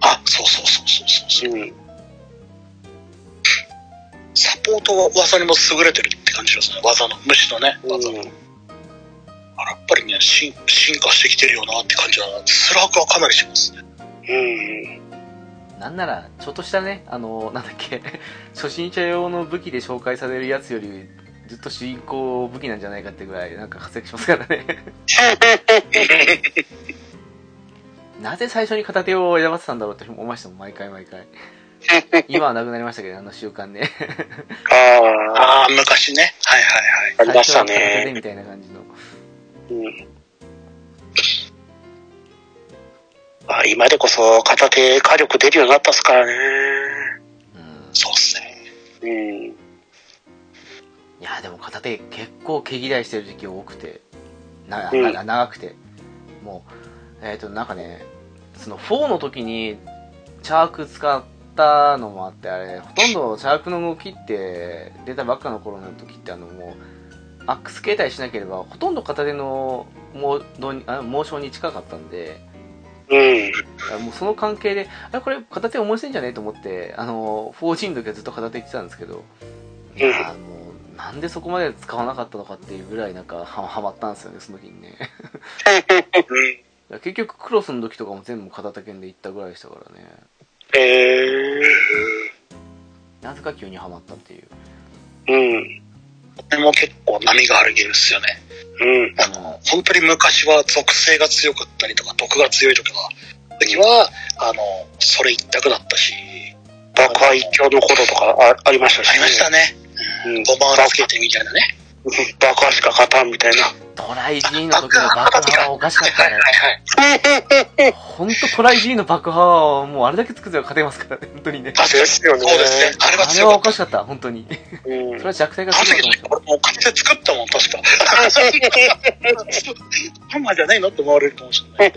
あ、そうそうそうそうそうそう。うん。サポートは技にも優れてるって感じですね。技の、虫のね、技の。うんあやっぱりね進、進化してきてるよなって感じは、スラークはかなりしますね。うん。なんなら、ちょっとしたね、あの、なんだっけ、*laughs* 初心者用の武器で紹介されるやつより、ずっと主攻武器なんじゃないかってぐらい、なんか活躍しますからね。*laughs* なぜ最初に片手を選ばせたんだろうって思いましたもん、毎回毎回。今はなくなりましたけど、あの習慣ね。ああ、昔ね。はいはいはい。ありましたね。みたいな感じの。うん。あ今でこそ片手火力出るようになったっすからね。うん。そうっすね。うん。いや、でも片手結構毛嫌いしてる時期多くて、な、うんな長くて。もう、えっ、と、なんかね、その4の時に、チャーク使ったのもあって、あれ、ほとんどチャークの動きって、出たばっかの頃の時って、あの、もう、アックス形態しなければ、ほとんど片手のモードにあモーションに近かったんで、うん。あもうその関係で、あれこれ片手面白いんじゃね？えと思って、あの、4G の時はずっと片手言ってたんですけど、いやーもう、なんでそこまで使わなかったのかっていうぐらいなんかははまったんですよね、その時にね。*laughs* 結局クロスの時とかも全部片手剣で行ったぐらいでしたからね。えー。なぜか急にはまったっていう。うん。これも結構波があるゲームですよね。うん。あの、本当に昔は属性が強かったりとか、毒が強い時は、時は、あの、それ一択だったし、爆破一強の頃とかあありましたし、ありましたね。うん。ボマーラつけてみたいなね。爆破しか勝たんみたいな。トライ G の時の爆破はおかしかったね。はいはい。ほんとトライ G の爆破はもうあれだけ作って勝てますからね、本当にね。確かにですよねそうですね。あれはあれは強かった。おかしかった、本当に。うんそれは弱体があのすごいと思って時ね、俺もう勝手作ったもん、確か。*laughs* ハンマーじゃないのって思われるかもしれない。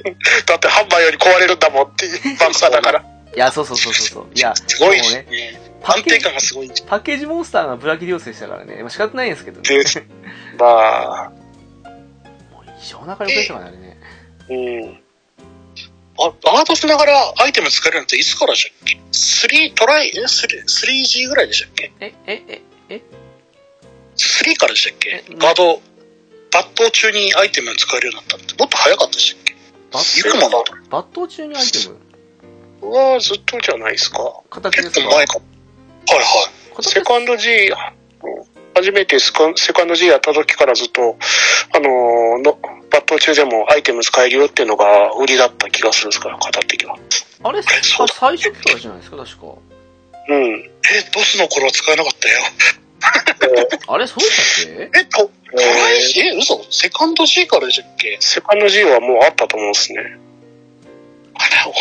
だってハンマーより壊れるんだもんっていう爆破だから。いや、そうそうそうそうそう。いや、すごいね、安定感がすごいパッケージモンスターがブラキリオスでしたからね。まあ仕方ないんですけどね。まあ、もう異常な火力でしたからね、あれね。うん。あ、アートしながらアイテム使えるのっていつからでしたっけ ?3 トライ、え ?3、3G ぐらいでしたっけ？え、え、え、え ?3 からでしたっけ？えガード、抜刀中にアイテム使えるようになったって、もっと早かったでしたっけ？バいくもの？抜刀中にアイテム？はずっとじゃないですか。形ですか？結構前かも。はいはい。形セカンド G、初めてセカンド G やった時からずっと、あのーの、バット中でもアイテム使えるよっていうのが売りだった気がするんですから、語ってきは。あれ、そうだ最初期からじゃないですか、確か。うん。え、ドスの頃は使えなかったよ。*laughs* あれ、そうだっけ？え、トトライ G? え、嘘？セカンド G からでしたっけ？セカンド G はもうあったと思うんですね。あれ、も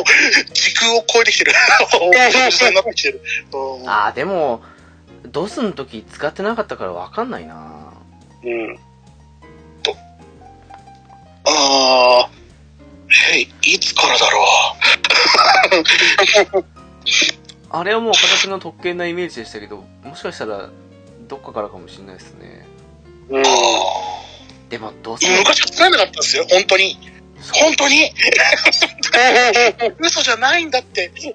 う、時空を超えてきてる。てきてる。うんあー、でも、ドスの時使ってなかったからわかんないなうん。あー、え、いつからだろう。*laughs* あれはもう形の特権なイメージでしたけど、もしかしたら、どっかからかもしれないですね。うん。あでも、ドスー昔は使えなかったんですよ、本当に。本当に？*laughs* 嘘じゃないんだって。知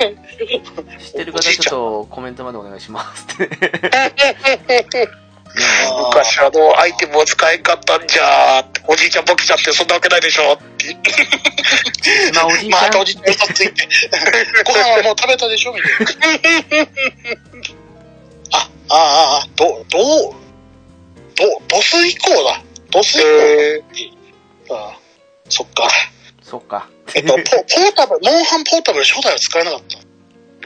ってる方ちょっとコメントまでお願いしますって。ね昔あの、アイテムを使えんかったんじゃおじいちゃんボケちゃってそんなわけないでしょって。まあおじいちゃんまたおじいちゃん嘘ついて。ご飯はもう食べたでしょみたいな。あ、ああ、ああ、ど、どう、ど、ドス以降だ。ドス以降えだ。ああそっか。そっか。えっと、*laughs* ポポータブル、モンハンポータブル初代は使えなかった。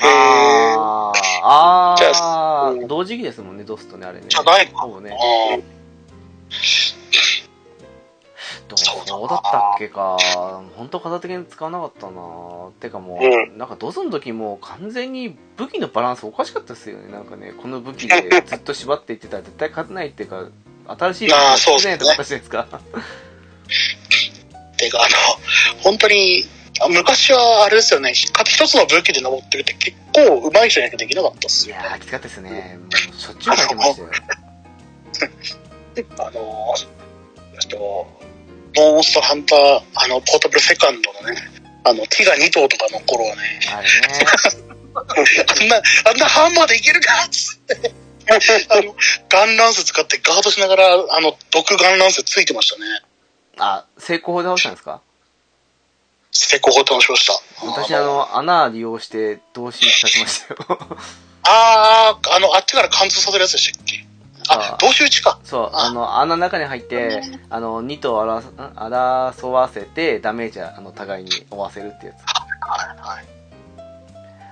あー、あじゃあうん同時期ですもんね、ドスとね、あれね。じゃないか。そうね。あどそうだなうだったっけか。本当片手に使わなかったなてかもう、うなんかドスの時もう完全に武器のバランスおかしかったですよね。なんかね、この武器で *laughs* ずっと縛っていってたら絶対勝てないっていうか、新しい武器あーがそうっすとかじゃないですか。*laughs* てか、あの、本当に、あ昔はあれですよね、か一つの武器で登ってるって結構上手い人じゃなきゃできなかったっすよね。いやー、きつかったですね。しょっちゅう書いてましたよ。あの、えっと、モンスターハンター、あの、ポータブルセカンドのね、あの、ティガ2頭とかの頃はね、あれね。*laughs* あんな、あんなハンマーでいけるかっつって、*laughs* あの、ガンランス使ってガードしながら、あの、毒ガンランスついてましたね。あ、成功法で倒したんですか？成功法倒しました。私、あの、穴利用して、同心させましたよ。*laughs* あー、あの、あっちから貫通させるやつでしたっけ？ああ、同士打ちか。そう、あの、穴の中に入って、あの、2と争わせて、ダメージは、あの、互いに負わせるってやつ。はい、はい。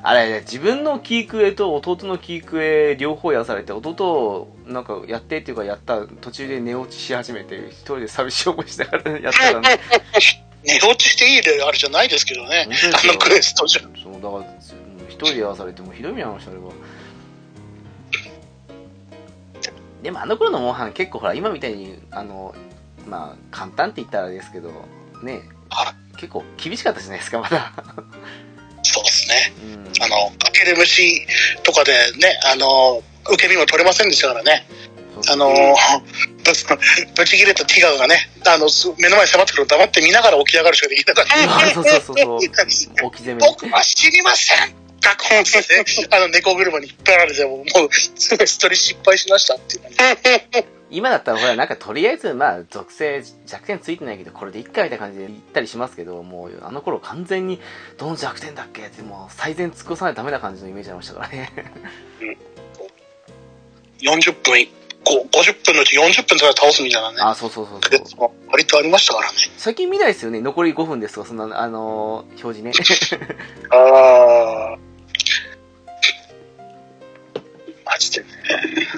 あれ、自分のキークエと弟のキークエ両方やらされて、弟を、なんか、やってっていうか、やった途中で寝落ちし始めて、一人で寂しい思いしながらやったからね。*laughs* 寝落ちしていいであれじゃないですけどねあのクエストじゃ。そう、だから、一人でやらされて、もうひどい目に遭いました、あれは。でもあの頃のモンハン結構ほら、今みたいに、あの、まあ、簡単って言ったらあれですけど、ね、は結構厳しかったじゃないですか、まだ。*laughs* そうですね。うん。あの、かける虫とかでね、あの、受け身も取れませんでしたからね。あの、*laughs* ぶち切れたティガがね、あの、す目の前に迫ってくるの黙って見ながら起き上がるしかできなかった。*laughs* そうそうそうそう。*laughs* 置き攻め。僕は知りませんガコンって、あの、猫車に引っ張られて、もう、もう、すごいストーリー失敗しましたっていうね。今だったらほら、なんかとりあえず、まあ、属性弱点ついてないけど、これでいっかみたいな感じで言ったりしますけど、もう、あの頃完全に、どの弱点だっけって、もう、最善尽くさないとダメな感じのイメージありましたからね。*laughs* 40分い、こう50分のうち40分とかで倒すみたいなね。あ、そうそうそうでそう。割とありましたからね。最近見ないですよね。残り5分ですとか、そんな、あのー表示ね。*laughs* ああ。マジでね、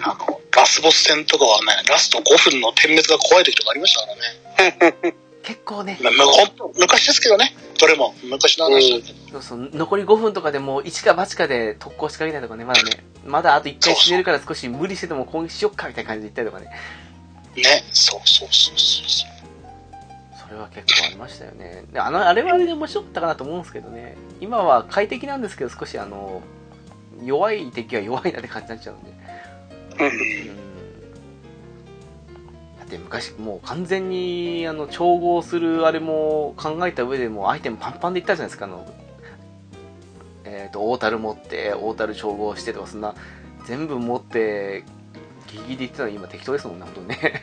あの、ラスボス戦とかはね、ラスト5分の点滅が怖い時とかありましたからね。結構ね、昔ですけどね、どれも昔の話だけど。そうそう残り5分とかでもう、一か八かで特攻仕掛けたりとかね、まだね、まだあと1回死ねるから少し無理してでも攻撃しよっかみたいな感じで言ったりとかね。ね、そうそうそうそうそう。それは結構ありましたよね。であの、あれはあれで面白かったかなと思うんですけどね。今は快適なんですけど、少しあの、弱い敵は弱いなって感じになっちゃうんで。うん。だって昔もう完全に、あの、調合するあれも考えた上でもうアイテムパンパンでいったじゃないですか、あの、えっ、と、大樽持って、大樽調合してとか、そんな、全部持って、ギリギリでいってたの今適当ですもんね、本当にね。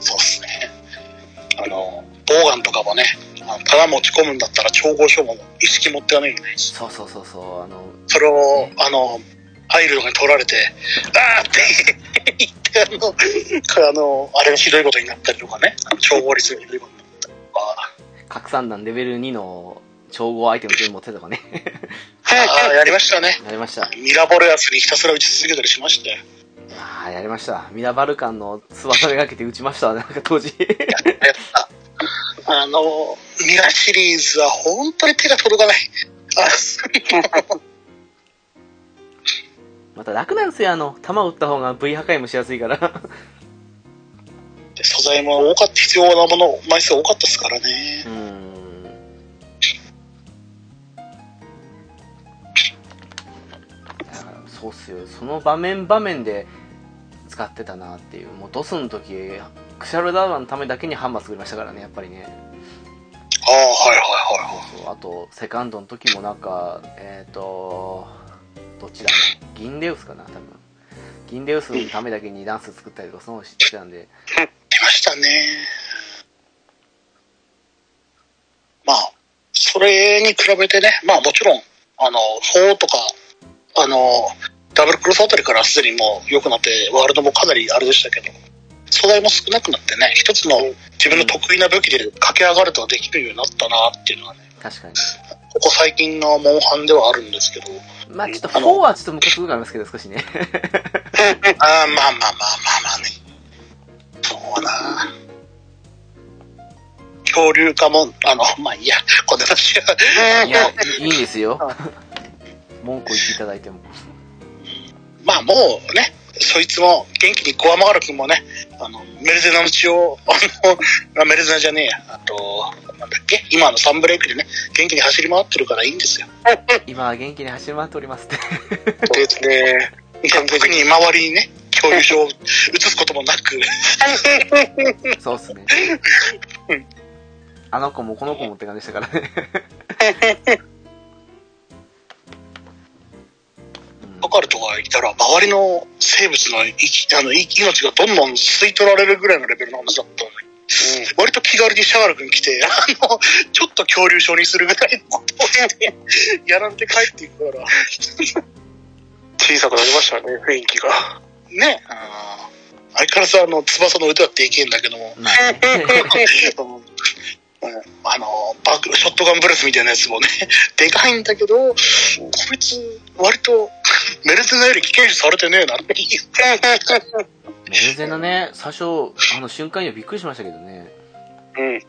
そうっすね。あの、ボウガンとかもね、あのただ持ち込むんだったら調合書も意識持ってかなきゃいけないし、そうそうそうそう、あの、それを、あの、入るのに取られて、あーって言って、あの、あの、あれがひどいことになったりとかね、調合率がひどいことになったりとか、拡散弾レベル2の調合アイテム全部持ってたとかね。*laughs* ああ、やりましたね。やりました。ミラボレアスにひたすら打ち続けたりしましたよ。ああ、やりました。ミラバルカンの翼めがけて撃ちましたわ、なんか当時。やった。あの、ミラシリーズは本当に手が届かない。あ *laughs* また楽なんですよ、あの、弾撃った方が V 破壊もしやすいから。で素材も多かった、必要なもの、枚数多かったですからねう。ーん。そうっすよ。その場面場面で使ってたなっていう。もうドスの時、クシャルダーバのためだけにハンマー作りましたからね、やっぱりね。ああ、はいはいはい。そうあと、セカンドの時もなんか、えっ、と、どっちだ？銀レウスかな、多分。銀レウスのためだけにダンス作ったりとか、その知ってたんで、出ましたね。まあ、それに比べてね、まあもちろん、あの、4とか、あの、ダブルクロスあたりからすでにもう良くなって、ワールドもかなりあれでしたけど、素材も少なくなってね、一つの自分の得意な武器で駆け上がるとはできるようになったなっていうのはね、確かに。ここ最近のモンハンではあるんですけど、まあちょっと4はちょっとムカつくがありますけど、少しね。あーまあまあまあまあまあね。そうな恐竜化も、あの、まあいいや、こんな話は。いや、いいいんですよ。*laughs* 文句言っていただいても。まあもうね、そいつも元気にゴアマガル君もね、あの、メルゼナの血を、*laughs* あの、あメルゼナじゃねえや、あと、なんだっけ？今のサンブレイクでね、元気に走り回ってるからいいんですよ。*laughs* 今は元気に走り回っておりますって。ですね。特に周りにね、恐竜症を移すこともなく、そうっすね。あの子もこの子もって感じでしたからね。*laughs* うんカカルトがいたら、周りの生物の生きあのい命がどんどん吸い取られるぐらいのレベルの話だったのに、割と気軽にシャガル君来て、*laughs* あの、ちょっと恐竜症にするぐらいのことをして、*laughs* やられて帰っていくから、小さくなりましたね、雰囲気が。ね、あー。相変わらずあの、翼の腕はでけえんだけども、あ。*laughs* の、バック、ショットガンブレスみたいなやつもね、でかいんだけど、こいつ、割と、*laughs* メルゼナより危険視されてねえなっていう。メルゼナね、最初、あの瞬間にはびっくりしましたけどね。うん。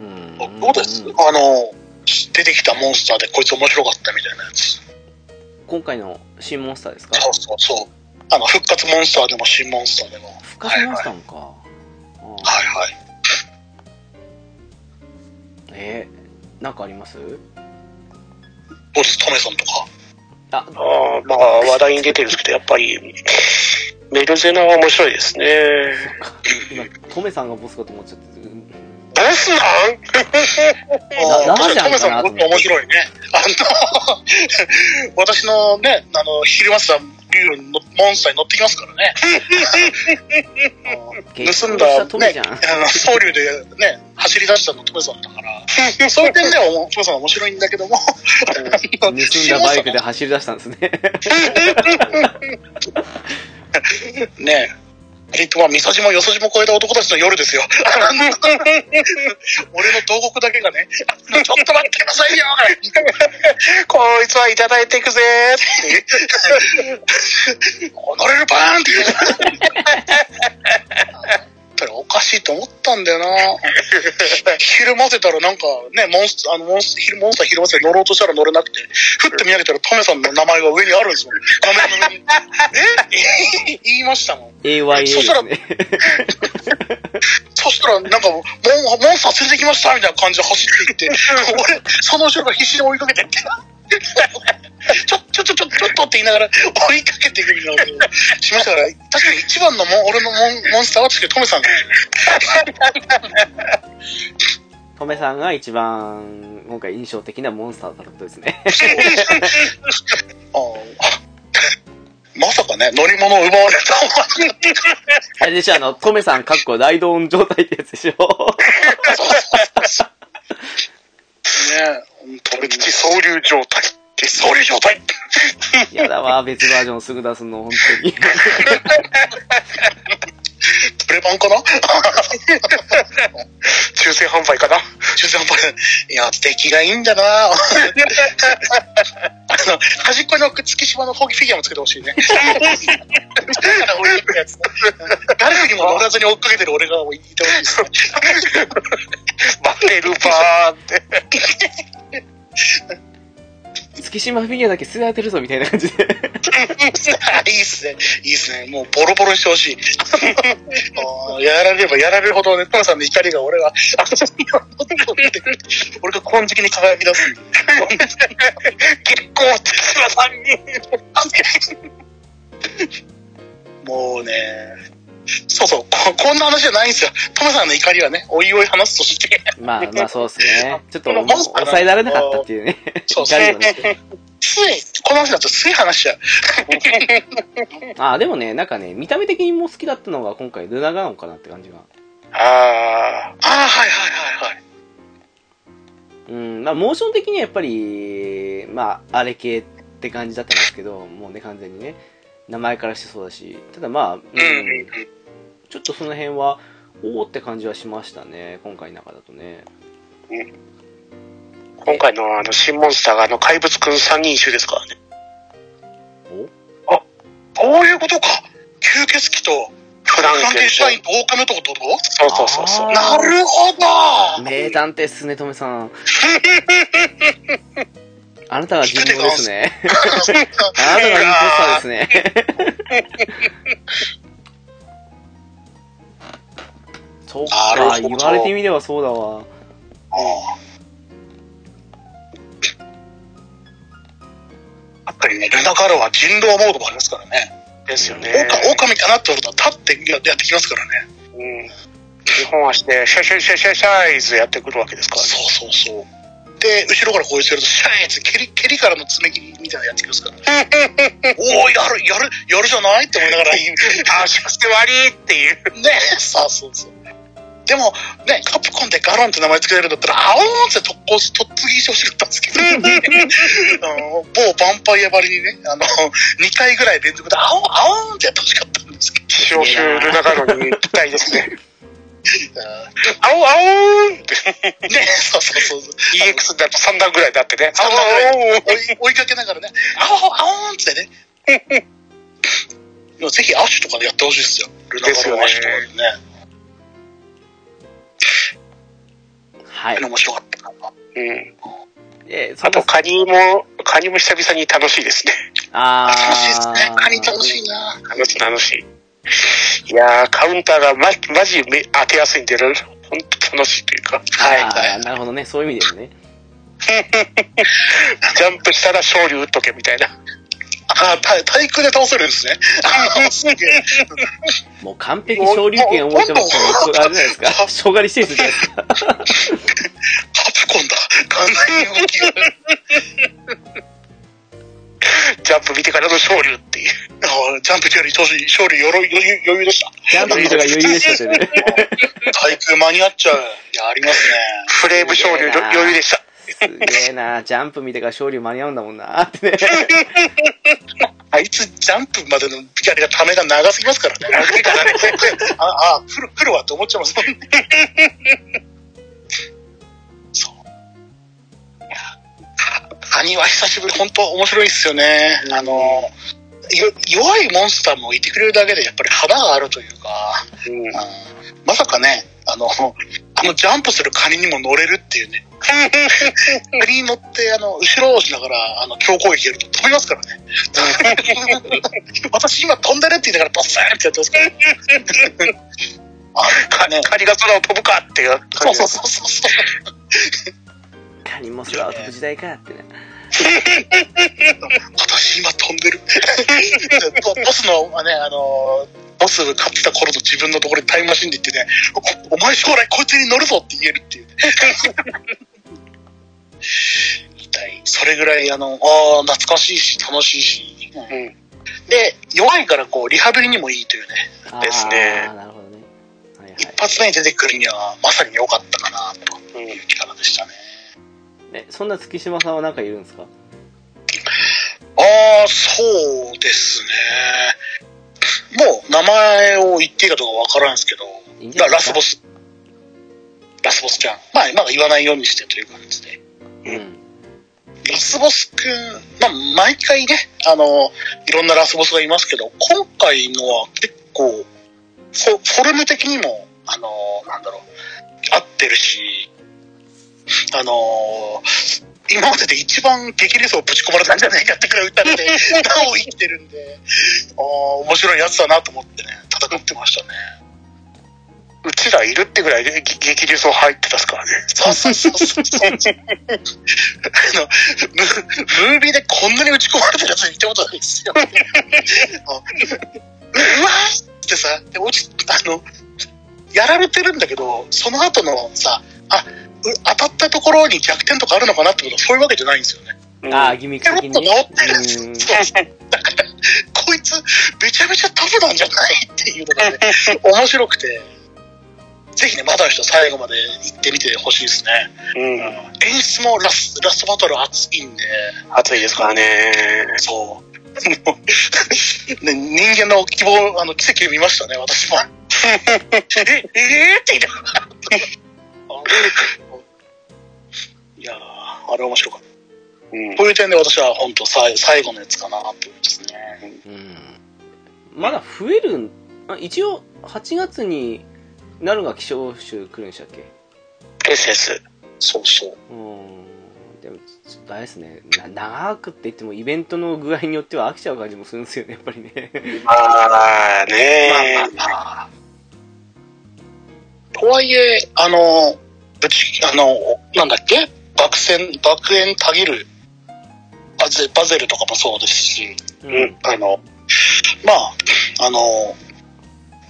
うん。どうです、んあの、出てきたモンスターでこいつ面白かったみたいなやつ。今回の新モンスターですか？そうそうそう。あの、復活モンスターでも新モンスターでも。復活モンスターもか。うんはいはい。えー、なんかあります？ボストメさんとか。あ、まあ、話題に出てるんですけど、やっぱり、メルゼナは面白いですね。今、トメさんがボスかと思っちゃって。うんボスなんな生じゃんトメさんかなと思って面白いね。あの、*laughs* 私のね、あの、昼間さん、竜のモンスターに乗ってきますからね。*laughs* 盗んだ、ね総流でね、走り出したのトメさんだから、*laughs* そういう点ではトメさんは面白いんだけども、盗んだバイクで走り出したんですね。*laughs* ねえ。えっと、まあ、みそじもよそじも超えた男たちの夜ですよ。*laughs* 俺の東国だけがね、*laughs* ちょっと待ってくださいよこいつはいただいていくぜーって。*laughs* 乗れるバーンってぱりおかしいと思ったんだよな。ひるませたらなんかね、モンスター、あのモンス、ひるモンスターひるませて乗ろうとしたら乗れなくて、ふって見上げたらトメさんの名前が上にあるんですよ。画面の上に。え？*laughs* 言いましたもん。AYA ですね。そしたら、なんか、モン、モンスター連れてきましたみたいな感じで走っていって、俺、その後ろから必死に追いかけてって。*laughs* ちょ、ちょ、ちょ、ちょ、ちょっとって言いながら追いかけていくみたいなことをしましたから、確かに一番のモン俺のモンモンスターは確かにトメさんだトメさんが一番、今回印象的なモンスターだったことですね。*laughs* あーまさかね、乗り物を奪われたあれでしょ、あの、トメさんかっこライドオン状態ってやつでしょ。*laughs* ね本当に。地総流状態。総流状態やだわ、別バージョンすぐ出すの、本当に。*laughs* プレ版かな？*laughs* 抽選販売かな？抽選販売。いや、出来がいいんだな *laughs* あの、端っこに置く月島のフォギフィギュアもつけてほしいね。*laughs* 誰かにも乗らずに追っかけてる俺がいてほしいです。バテルバーって。月島フィギュアだけ吸われてるぞ、みたいな感じで。*laughs* いいっすね。いいっすね。もうボロボロにしてほしい。*laughs* やられればやられるほどね、トムさんの怒りが俺が、あ *laughs* 俺が金色に輝き出す。結構月島さんに。もうね、そうそうこ、こんな話じゃないんですよ。トメさんの怒りはね、おいおい話すとして。まあまあそうですね。*laughs* ちょっと抑えられなかったっていうね。そう *laughs* 怒りをね。つい、この話だとつい話しちゃう。*laughs* あ、でもね、なんかね、見た目的にも好きだったのが今回ルナガーンかなって感じが。あああ、はいはいはいはい。うん、まあモーション的にはやっぱり、まあ、あれ系って感じだったんですけど、もうね、完全にね、名前からしてそうだし、ただまあ、うんうんうんうん。ちょっとその辺は、おおって感じはしましたね、今回の中だとね。あ、今回のあの新モンスターがあの怪物くん3人一緒ですからね。お？こういうことか。吸血鬼と、フランケンシュタインと狼男ってこと？そうそうそうそう。あなるほど名探偵っすね、トメさん。*laughs* あなたが人狼ですね。あなたがインポスターですね。*laughs* そっか、言われてみればそうだわ。やっぱりね、ルナカルは人狼モードもありますからね。ですよね。オオカミかなって思ったら立ってやってきますからね。うん。日本足でシャシャシャシャシャイズやってくるわけですからね。そうそうそう。で、後ろからこうしてると、シャーイって蹴り、蹴りからの爪切りみたいなのやってきますからね。おおやる、やる、やるじゃない？って思いながら。*laughs* あ、しかして悪いっていう。ねそうそうそう。でも、ね、カプコンでガロンって名前つけられるんだったら、あおーんって特攻し、とっつぎしてほしかったんですけど、*laughs* あの某ヴァンパイアばりにね、あの、2回ぐらい連続で、あおん、あおんってやってほしかったんですけど、消臭ルナガロに期待ですね。ああおあおーんって。ーね、そうそうそうそう。EX だと3段ぐらいになってね。あおー追い追いかけながらね、あお、あおんってね。*laughs* でもぜひアッシュとかでやってほしいですよ。ルナガロアッシュとかでね。はい。面白かったかな。うん。あと、カニも、カニも久々に楽しいですね。あー楽しいですね。カニ楽しいな。楽しい、楽しい。いやー、カウンターがま、マジめ当てやすいんで、本当楽しいというか。はい。なるほどね、そういう意味でね。*laughs* ジャンプしたら勝利打っとけみたいな。あ、体体育で倒せるんですね。あすげえ。もう完璧昇竜拳を持ってますかあれじゃないですか。小狩り施設じゃないですか。ハプコンだ。完全に動きが。ジャンプ見てからの勝利っていう。あジャンプより勝利余裕余裕余裕でした。ジャンプ見たが余裕でしたね。体育間に合っちゃう。いや、ありますね。フレーム勝利の余裕でした。すげえなジャンプ見てから勝利間に合うんだもんなってね。あいつ、ジャンプまでのビキャリがためが長すぎますからね。*laughs* 長いからね。あ、あ、来る、来るわって思っちゃいますもんね。カニは久しぶり、本当面白いっすよね。あの、よ弱いモンスターもいてくれるだけでやっぱり肌があるというか、うん。あまさかね、あの、あのジャンプするカニにも乗れるっていうね。*laughs* カニに乗って、あの、後ろを押しながら、あの、強攻撃やると飛びますからね。*laughs* 私今飛んでるって言いながら、ドッサーンってやってますから。*laughs* あね、カニが空を飛ぶかっていうそうそうそうそう。カニも空を飛ぶ時代かってね。*laughs* 私今飛んでる。ボ *laughs* ボスの、ね、あの、ボス勝ってた頃の自分のところにタイムマシンで行ってね、おお前将来こいつに乗るぞって言えるっていう、ね。痛い。それぐらい、あの、ああ、懐かしいし、楽しいし。うん。で、弱いからこう、リハビリにもいいというね。ですねあーなるほどね。はいはい一発目に出てくるには、まさに良かったかな、とうんいう力でしたね。え、そんな月島さんはなんかいるんですか？ああ、そうですね。もう、名前を言っていいかどうかわからないですけど、いいラスボス。ラスボスちゃん。まあ、まだ言わないようにしてという感じで。うん。ラスボスくん、まあ、毎回ね、あの、いろんなラスボスがいますけど、今回のは結構、フォフォルム的にも、あの、なんだろう、合ってるし、あの、今までで一番激レスをぶち込まれたんじゃないかってくらい打たれて、*laughs* なお生きてるんで、あー面白いやつだなと思ってね、戦ってましたね。うちらいるってぐらいで激激流走入ってたっすからね。*laughs* そうそうそうそう。あの、ムムービーでこんなに打ち込まれてるやつ見たことないですよ。あうわーってさ、で落ち、あの、やられてるんだけど、その後のさ、あ、う当たったところに逆転とかあるのかなってことはそういうわけじゃないんですよね。ああ、ギミック的に。治ってるんですよ。うんそうそう。だから、こいつ、めちゃめちゃタフなんじゃないっていうのがね、*laughs* 面白くて、ぜひね、まだの人最後まで行ってみてほしいですね。うん。演出もラスラストバトル熱いんで、暑いですからね。そう *laughs* ね、人間の希望、あの、奇跡を見ましたね、私も。*laughs* え、えー、って言いながら。いやー、あれ面白かった。うん。こういう点で私は本当最最後のやつかなって思いますね。うんまだ増えるん？あ一応8月になるが希少種来るんでしたっけ？ですです。そうそう。うんでもちょっとあれですねな長くって言ってもイベントの具合によっては飽きちゃう感じもするんですよねやっぱりねまあねまあまあまあ。とはいえ、あの、ぶち、あの、なんだっけ？爆戦、爆炎たぎるバゼバゼルとかもそうですし、うん。あの、まあ、あの、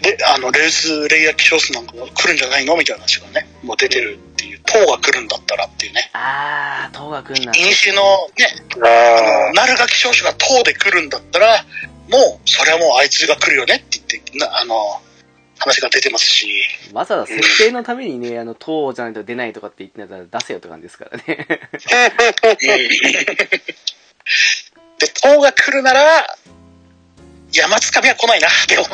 で、あの、レース、レイヤー希少数なんかも来るんじゃないのみたいな話がね、もう出てるっていう、塔が来るんだったらっていうね。ああ東が来んなイニシエのね、ああの、ナルガ希少種が塔で来るんだったら、もう、それはもうあいつが来るよねって言って、なあの、話が出てますし、わざわざ設定のためにね、あの、塔じゃないと出ないとかって言ってたら出せよって感じですからね。で、塔が来るなら、山つかみは来ないな、*laughs* でも。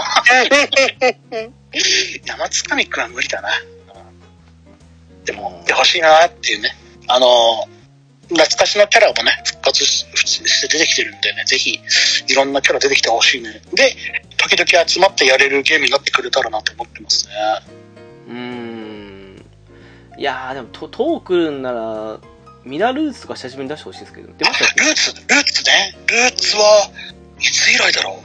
山つかみくんは無理だな。でも、来てほしいなっていうね。あの、懐かしのキャラもね、復活しして出てきてるんでね、ぜひ、いろんなキャラ出てきてほしいね。で、時々集まってやれるゲームになってくれたらなと思ってますね。うーん。いやー、でも、と塔来るんなら、ミラルーツとか久しぶりに出してほしいですけど、出ましたっルーツ、ルーツね。ルーツはいつ以来だろ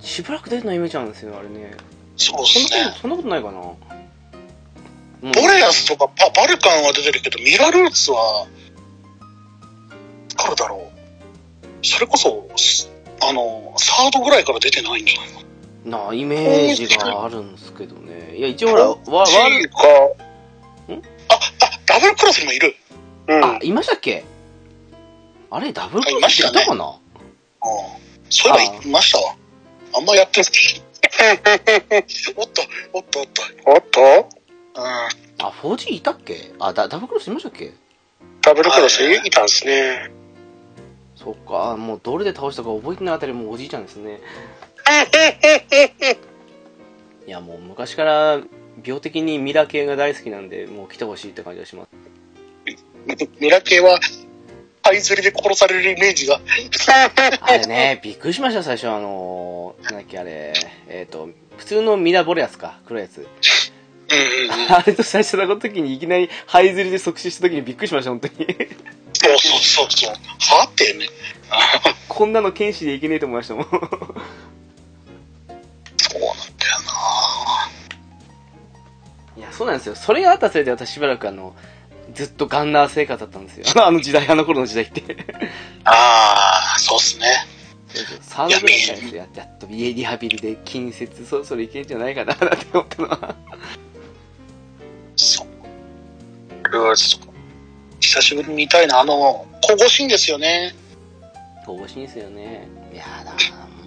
う？けしばらく出てないイメージなんですよ、あれね。そうそんですねなこと、。そんなことないかな。うんボレアスとかババルカンは出てるけど、ミラルーツは、からだろう。それこそ、すあの、サードぐらいから出てないんじゃないかな。なあ、イメージがあるんですけどね。いや、一応ほら、わ、わ、チーか、あ、あ、ダブルクロスにもいる。うん。あ、いましたっけ？あれ、ダブルクロスあいましたかな？うん。そういえばいましたわ。あんまやってない。*laughs* おっと、おっと、おっと。おっと？うん。あ、4G いたっけ？あ、ダダブルクロスいましたっけ？ダブルクロスいたんですね。そっか、もうどれで倒したか覚えてないあたりもうおじいちゃんですね。*laughs* いや、もう昔から病的にミラ系が大好きなんで、もう来てほしいって感じがします。ミラ系は、灰ずりで殺されるイメージが。*laughs* あれね、びっくりしました、最初。あのー、なんだっけ、あれ、えっ、と、普通のミラボレアスか、黒いやつ。あれと最初の時にいきなり灰ずりで即死した時にびっくりしました、本当に。そうそうそうそう。はってね。こんなの剣士でいけねえと思いましたもん。そうなんだよないや、そうなんですよ。それがあったせいで私しばらくあの、ずっとガンナー生活だったんですよ。*laughs* あの時代、あの頃の時代って。ああ、そうっすね。サードぐらいですよ。ややっと家リハビリで近接そろそろいけんじゃないかな、なんて思ったのは。久しぶりに見たいな。あの、神々しいんですよね。面白いですよね。いやだな、ほ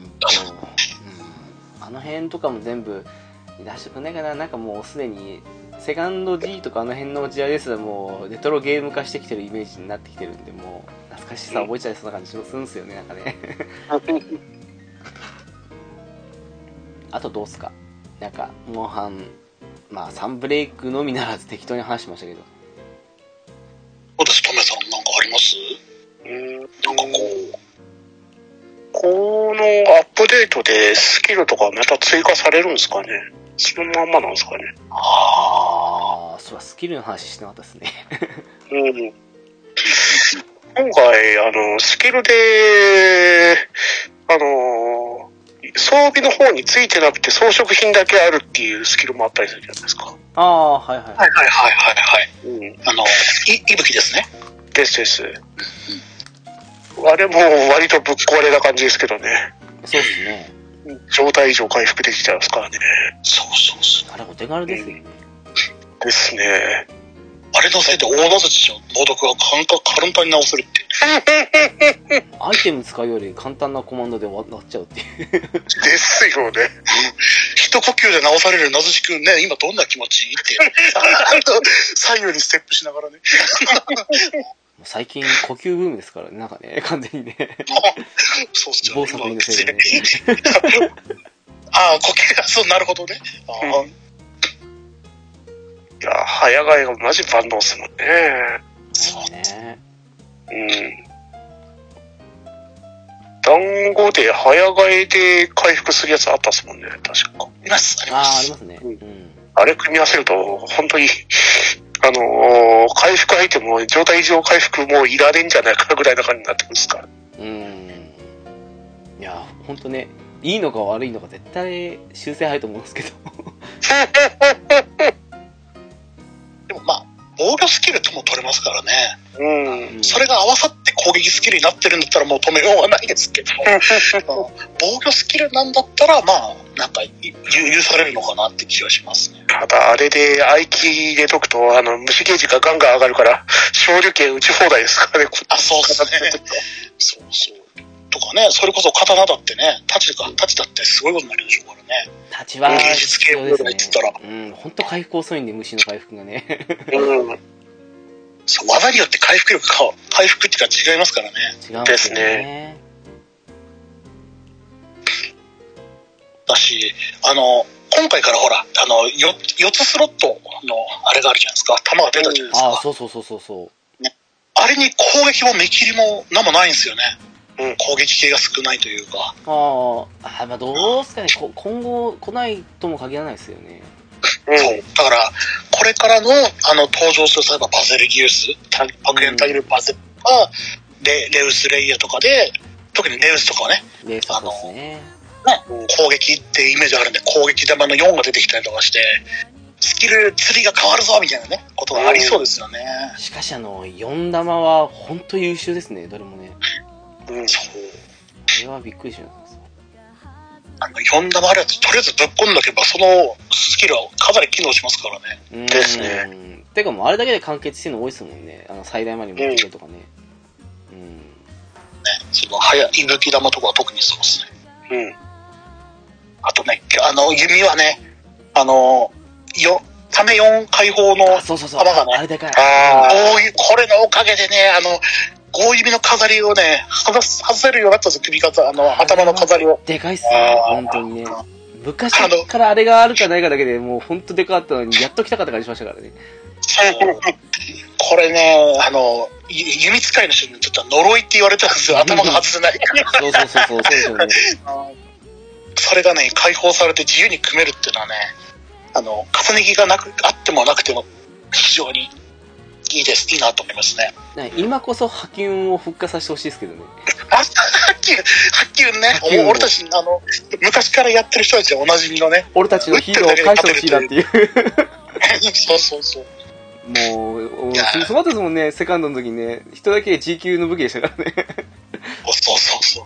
んとうん。あの辺とかも全部出してくんないかな。なんかもうすでに、セカンド G とかあの辺の時代ですらもうレトロゲーム化してきてるイメージになってきてるんで、もう懐かしさ覚えちゃいそうな感じするんですよね、なんかね。*laughs* あとどうっすか？なんか、モンハン、まあサンブレイクのみならず適当に話しましたけど。なんかこう。このアップデートでスキルとかまた追加されるんですかね？そのまんまなんですかね？ああー、そうはスキルの話してなかったですね。うん。今回、あの、スキルで、あの、装備の方についてなくて装飾品だけあるっていうスキルもあったりするじゃないですか。ああ、はいはい。あ。はいはいはいはいはい。うん。あの、い、いぶきですね。ですです。あれも割とぶっ壊れな感じですけどね。そうですね。状態以上回復できちゃいますからね。そうそうそう。あれお手軽ですよね。ですね。あれのせいで大名槌の猛毒が簡単簡単に直せるっていう。アイテム使うより簡単なコマンドで終わっちゃうっていう。ですよね。一呼吸で直されるなずしくんね、今どんな気持ち？いいって。左右にステップしながらね。最近呼吸ブームですからね、なんかね、*laughs* 完全にね。そうっすよね。某作品のせいでね。ああ、呼吸が、そう、なるほどね。ああいや、早替えがマジ万能っすもんね。そうねうん。団子で早替えで回復するやつあったっすもんね、確か。います、ありまああ、ありす。ますね。ううんん。あれ組み合わせると、本当に、あのー回復アイテムも状態上回復もういらねえんじゃないかぐらいな感じになってくるんですから。うん。いや、ほんとね、いいのか悪いのか絶対修正入ると思うんですけど。*laughs* でもまあ、防御スキルとも取れますからね。うん。うんそれが合わさって攻撃スキルになってるんだったらもう止めようがないですけど、*laughs* 防御スキルなんだったらまあ、なんかい許されるのかなって気がしますね。ただ、あれで、合気入れとくと、あの、虫ゲージがガンガン上がるから、昇竜拳打ち放題ですからね、こあ、そうですね。そうそう。とかね、それこそ刀だってね、太刀か、太刀だってすごいことになるでしょうからね。立ちは芸術系必要です言ってたらね。うん、ほんと回復遅いんで、虫の回復がね。うん。そう、技によって回復力か、回復っていうか違いますからね。違うんですよね。だし、あの、今回からほら、あの、よ4つスロットのあれがあるじゃないですか。弾が出たじゃないですか。ああ、そうそうそうそうそう。あれに攻撃も目切りも何もないんですよね。うん攻撃系が少ないというか。あーあ、まあどうすかね、こ今後来ないとも限らないですよね。そう。だから、これからの、あの、登場する、例えばバゼルギウス、タ爆炎タイルバゼルとか、レレウスレイヤとかで、特にレウスとかはね、レースそうですね。攻撃ってイメージあるんで、攻撃玉の4が出てきたりとかして、スキル、釣りが変わるぞみたいなね、ことがありそうですよね。しかし、あの、4玉は本当優秀ですね、どれもね。うん。そう。あれはびっくりします。あの、4玉あるやつ、とりあえずぶっ込んだけば、そのスキルはかなり機能しますからね。うんですね。てかもうあれだけで完結してるの多いですもんね。あの、最大まで持ってるとかね。うん。ね、その、早い、息吹玉とかは特にそうですね。うん。あとね、あの、弓はね、あの、よ、ため4解放のあ、そうそうそう。玉がねあれでかい。あこういう、これのおかげでね、あの、5指の飾りをね、外す外せるようになったんですよ、首飾、あの、頭の飾りを。でかいっすね、本当にね。昔からあれがあるかないかだけでもう本当でかかったのに、やっと来たかった感じしましたからね。これね、あの、ゆ弓使いの人にちょっと呪いって言われたんですよ、頭が外せないから。そうそうそうそう、そうですよね。それがね、解放されて自由に組めるっていうのはね、あの、重ね着がなく、あってもなくても、非常にいいです、いいなと思いますね。ね今こそ波及を復活させてほしいですけどね。あ、はっきり、はっきりね、俺たち、あの、昔からやってる人たちはおなじみのね、俺たちのヒーローを返してほしいなっていう。*laughs* そうそうそう。もう、いやすごかったですもんね、セカンドの時にね。人だけ G 級の武器でしたからね。そうそうそう。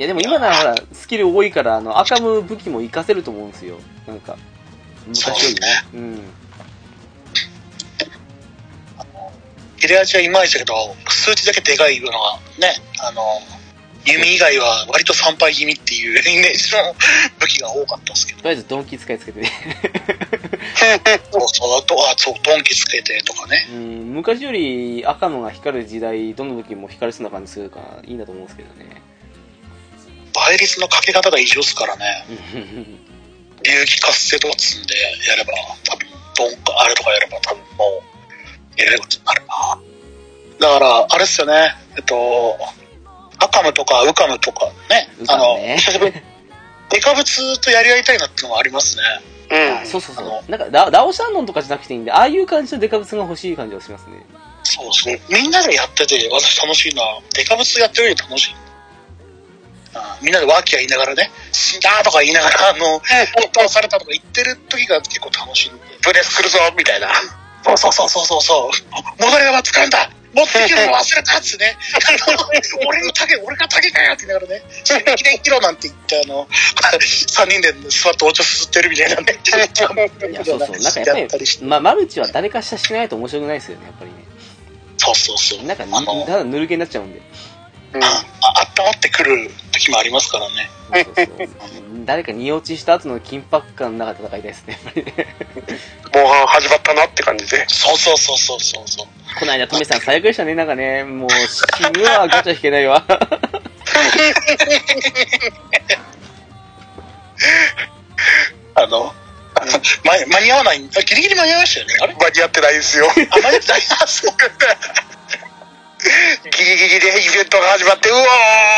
いやでも今ならほら、スキル多いから、あの、赤ム武器も活かせると思うんですよ。なんか、昔よりね。うん。切れ味はいまいちだけど、数値だけでかいのがね、あの、弓以外は割と参拝気味っていう *laughs* イメージの武器が多かったですけど。とりあえずドンキ使いつけてね。*laughs* そうそう、あと、あ、そう、ドンキつけてとかね。うん、昔より赤のが光る時代、どの武器も光りそうな感じするから、いいなと思うんですけどね。倍率のかけ方が異常ですからね。うん流気活性とか積んでやれば、多分、ドンか、あれとかやれば多分もう、やれることになるな。だから、あれっすよね、えっと、アカムとかウカムとかね、ウカあの、ムね久しぶりにデカブツとやり合いたいなっていうのがありますね。うん。あそうそうそう。なんかラ、ラオシャンノンとかじゃなくていいんで、ああいう感じのデカブツが欲しい感じはしますね。そうそう。みんなでやってて、私楽しいな。デカブツやってるより楽しい。あみんなでワーキャー言いながらね、死んだとか言いながら、*laughs* あの、倒されたとか言ってる時が結構楽しいんで。ブレス来るぞみたいな。そうそうそうそうそうそう。戻り玉使うんだ持ってきるの忘れたっつね。*laughs* 俺の竹、俺が竹かよって言いながらね、死ぬ気で生きろなんて言って、あの、*laughs* 3人で座ってお茶すすってるみたいなね。いや、そうそう。なんかやっぱり、まあ、マルチは誰かしらしないと面白くないですよね、やっぱりね。そうそうそう。なんか、あのただぬるげになっちゃうんで。うん。あ温まってくる時もありますからね。そうそうそう。誰かに落ちした後の緊迫感の中で戦いたいですね、やっぱりね。モンハン始まったなって感じで。そうそうそうそうそうそう。この間、トメさん最悪でしたね、なんかね、もう死ぬわ、ガチャ引けないわ。あの、間間に合わない、あギリギリ間に合いましたよね。あれ？間に合ってないですよ。あ、間に合ってないあそうギリギリでイベントが始まって、うわ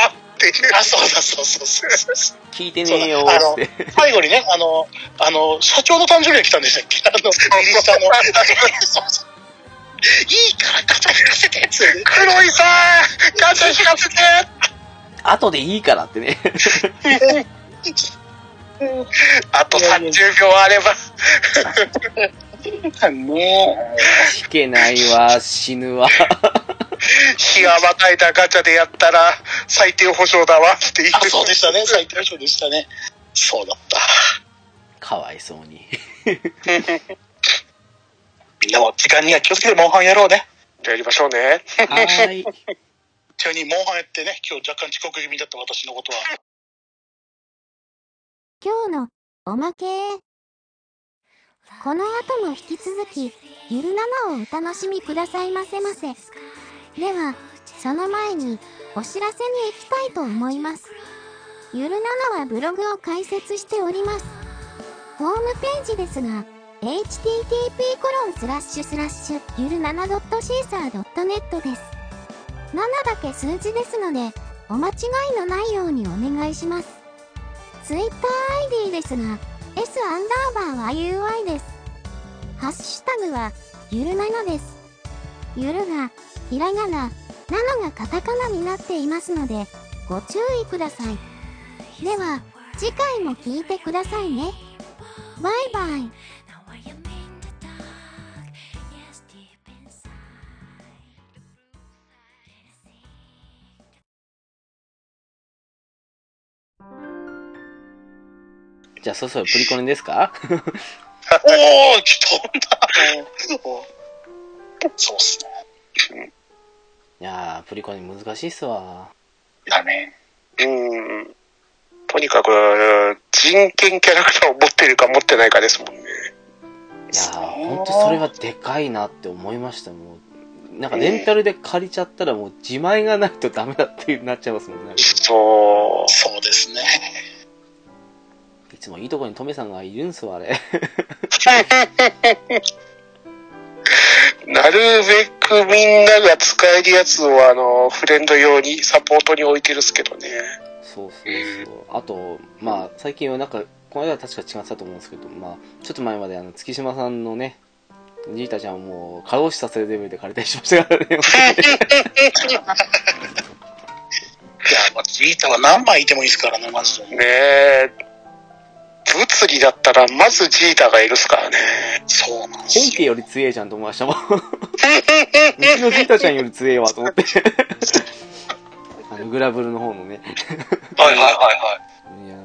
ーっていう。あ、そうだそうそうそうそう。聞いてねえよあのーって。最後にね、あの、あの、社長の誕生日が来たんでしたっけあの、リリースターの。そうそういいからガチャ引かせてっつってね。黒井さんガチャ引かせて後でいいからってね。あと30秒あれば。ね引 *laughs* けないわ、死ぬわ。日がまたいたガチャでやったら最低保証だわっていう。あ、そうでしたね。最低賞でしたね。そうだった。かわいそうに。みんなも時間には気をつけてモンハンやろうね。やりましょうね。はーい。ちなみにモンハンやってね、今日若干遅刻気味だった私のことは。今日のおまけこの後も引き続き、ゆる7をお楽しみくださいませませ。では、その前にお知らせに行きたいと思います。ゆる7はブログを開設しております。ホームページですが、http コロンスラッシュスラッシュゆる 7.caesar.net です。7だけ数字ですので、お間違いのないようにお願いします。TwitterID ですが、S アンダーバーは UI です。ハッシュタグは、ゆる7です。ゆるが、ひらがな、なのがカタカナになっていますので、ご注意ください。では、次回も聞いてくださいね。バイバイ。じゃあ、そろそろプリコネですか？おー、来たんだ。そうっすね。いやー、プリコネ難しいっすわ。だね。うん。とにかく、人権キャラクターを持ってるか持ってないかですもんね。いやー、ほんとそれはでかいなって思いました、もう。なんかレンタルで借りちゃったらもう自前がないとダメだってなっちゃいますもんね。そそうですね。いつもいいとこにトメさんがいるんすわ、あれ。*laughs* う。なるべくみんなが使えるやつを、あの、フレンド用に、サポートに置いてるっすけどね。そうそうそう。あと、まあ、最近はなんか、この間は確か違ってたと思うんですけど、まあ、ちょっと前まであの、月島さんのね、ジータちゃんをもう、過労死させるレベルで借りたりしましたからね。*laughs* いや、まあ、ジータは何枚いてもいいですからね、マジで。ねえ。だったら、まずジータがいるっすからね。そうなんですよ。本家より強えじゃんと思いましたもん。*laughs* うちのジータちゃんより強えわと思って。あの、グラブルの方のね。はいはいはいはいや、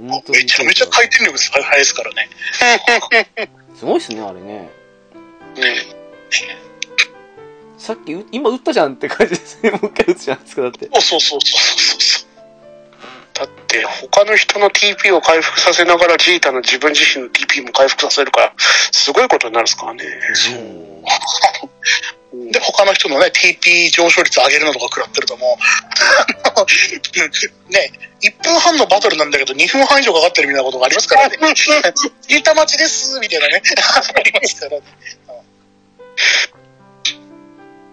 もう、本当に。い。めちゃめちゃ回転力速いですからね。すごいっすね、あれね。うん。さっきう、今撃ったじゃんって感じですね。もう一回撃つじゃないですか、だって。そうそうそうそうそう他の人の TP を回復させながら、ジータの自分自身の TP も回復させるから、すごいことになるっすからね。うんで、他の人のね、TP 上昇率上げるのとか食らってるともう、*laughs* ね、1分半のバトルなんだけど、2分半以上かかってるみたいなことがありますからね。ジータ待ちです、みたいなね。*laughs* ありますからね。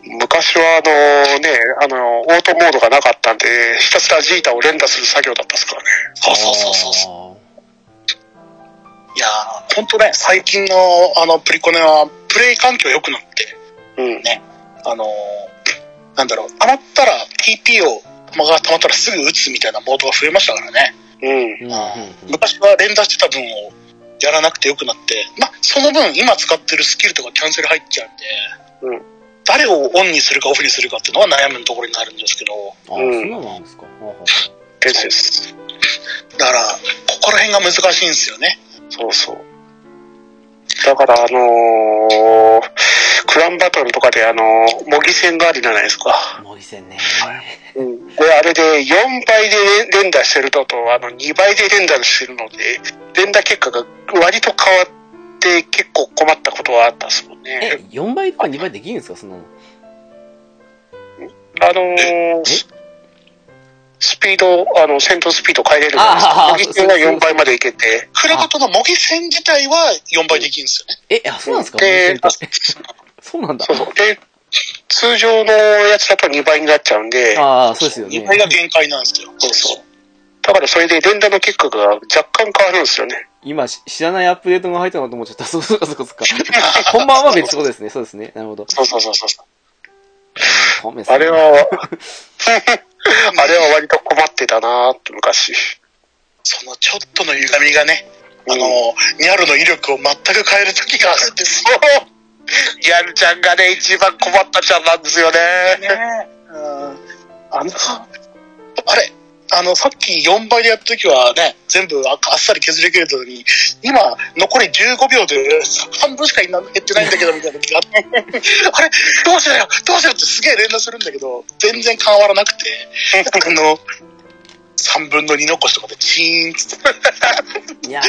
昔はあのね、あの、オートモードがなかったんで、ひたすらジータを連打する作業だったっすからね。そうそうそうそうそう。いやー、ほんとね、最近のあのプリコネは、プレイ環境良くなって、うん。あのーなんだろう、余ったら TP を、まが溜まったらすぐ打つみたいなモードが増えましたからね。うん。うんうんうん昔は連打してた分をやらなくてよくなって、まあ、その分今使ってるスキルとかキャンセル入っちゃうんで、誰をオンにするかオフにするかっていうのは悩むところになるんですけど、あ、うんそうなんですか。ですです。だから、ここら辺が難しいんですよね。そうそう。だから、あのークランバトルとかで、あのー模擬戦があるじゃないですか。あ模擬戦ね。うん。で、あれで4倍で連打してるのと、あの、2倍で連打してるので、連打結果が割と変わって結構困ったことはあったっすもんえね。、4倍とか2倍できるんですか？そんなの。あのーススピード、あの、戦闘スピード変えれるじゃないですあか。あ模擬戦が4倍までいけて、クラバトの模擬戦自体は4倍できるんですよね。え、あ、そうなんですか？模で。*laughs* そうなんだそ。うそう。で、通常のやつだと2倍になっちゃうんで、ああ、そうですよね2。倍が限界なんですよ。そうそう。だからそれで連打の結果が若干変わるんですよね。今し、知らないアップデートが入ったのかと思っちゃった。そうそうかそうかそうか。*laughs* 本番は別ってことですね。そうですね。なるほど。そうそうそうそう。あれは、*laughs* あれは割と困ってたなーって昔。そのちょっとの歪みがね、あの、うんニャルの威力を全く変える時があるんですよ。*laughs* ギャルちゃんがね、一番困ったちゃんなんですよね。ねうんあの、あれ、あの、さっき4倍でやった時はね、全部ああっさり削り切れたのに、今、残り15秒で半分しか減ってないんだけど、みたいな時があって、*laughs* あれ、どうしようどうしよう？ってすげえ連打するんだけど、全然変わらなくて、あの、3分の2残しとかでチーンっつっていや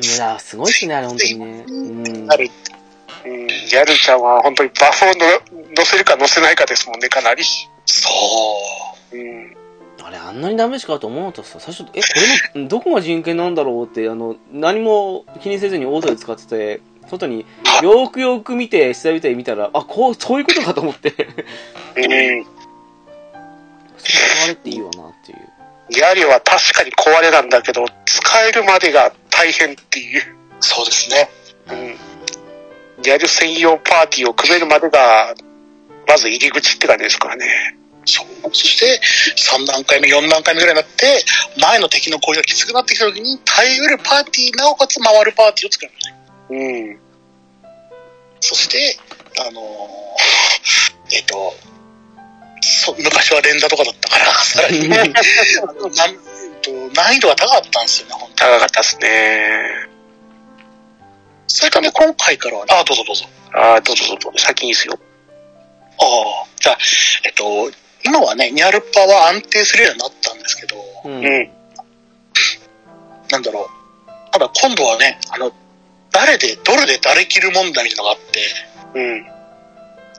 ー、村、すごいっすね、あれ、本当にね。うん。なる。うん、ギャルちゃんは本当にバフをの乗せるか乗せないかですもんね、かなり。そう。うん。あれ、あんなにダメージかと思うのとさ、最初、え、これの、どこが人権なんだろうって、あの、何も気にせずにオートで使ってて、外によーくよーく見て、下見て見たら、あ、こう、そういうことかと思って。うん。それあれっていいわなっていう。ギャルは確かに壊れなんだけど、使えるまでが大変っていう。そうですね。うん。ギャル専用パーティーを組めるまでが、まず入り口って感じですからね。そう。そして、3段階目、4段階目ぐらいになって、前の敵の攻撃がきつくなってきた時に、耐えうるパーティー、なおかつ回るパーティーを作る。うん。そして、あのー *laughs* えっ、と、そ昔は連打とかだったから、*laughs* さらに、*laughs* なんえっと難易度が高かったんですよね、本当高かったですね。それからね、今回からは、あ、どうぞどうぞ。ああ、どうぞどうぞ、先にですよ。ああ、じゃあ、えっと、今はね、ニャルパは安定するようになったんですけど、うん。うん。なんだろう。ただ今度はね、あの、誰で、どれで誰切る問題みたいなのがあって、うん。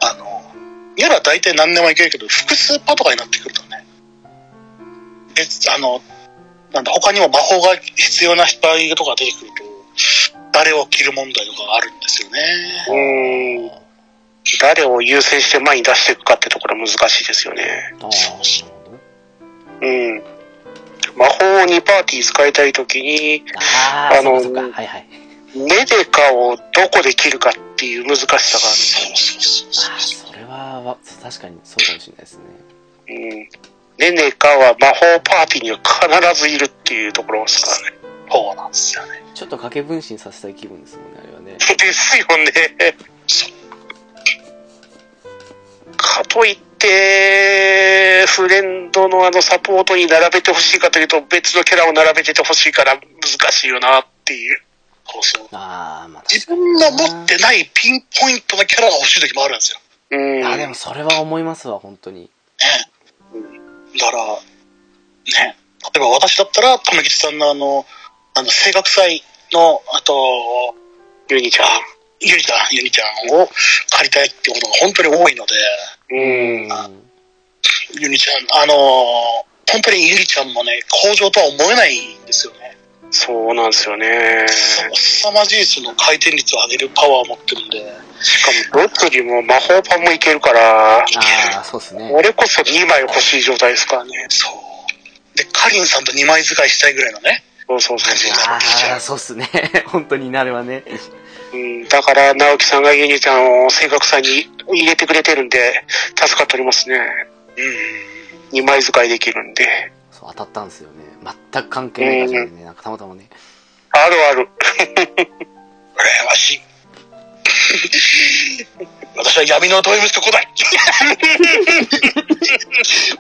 あの、ニャラ大体何でもいけるけど、複数パとかになってくるとね、え、あの、なんだ、他にも魔法が必要な場合とか出てくると、誰を切る問題とかがあるんですよね。うん。誰を優先して前に出していくかってところは難しいですよね。ああ、そうそなるほどうん。魔法にパーティー使いたいときに、ああ、あの。はいはい。ネデカをどこで切るかっていう難しさがあそうそうそうああ、そう。それはわ、確かにそうかもしれないですね。る。うん。ネネカは魔法パーティーには必ずいるっていうところですからね。そうなんですよね。ちょっと掛け分身させたい気分ですもんね、あれはね。*laughs* ですよね。かといって、フレンドのあのサポートに並べてほしいかというと別のキャラを並べててほしいから難しいよなっていう。そうそう。ああ、まあ自分が持ってないピンポイントなキャラが欲しい時もあるんですよ。うん。に。あでもそれは思いますわ、本当に。ね。だから、ね。例えば私だったら、玉吉さんのあの、あの、声楽祭の、あと、ユニちゃん。ゆりちゃん、ゆりちゃんを借りたいってことが本当に多いので、うん。ゆりちゃん、あの、本当にゆりちゃんもね、工場とは思えないんですよね。そうなんですよね。す凄まじいその回転率を上げるパワーを持ってるんで、しかも、どっちにも魔法パンもいけるから、ああ、そうですね。俺こそ2枚欲しい状態ですからね。そう。で、カリンさんと2枚使いしたいぐらいのね。そうそうそうそう。ああ、そうっすね。*laughs* 本当になればね。うん、だから、直樹さんがユニちゃんを正確さに入れてくれてるんで、助かっておりますね。うん。2枚使いできるんで。そう、当たったんですよね。全く関係ない感じでね、なんかたまたまね。あるある。羨ましい。私は闇のド M しか来ない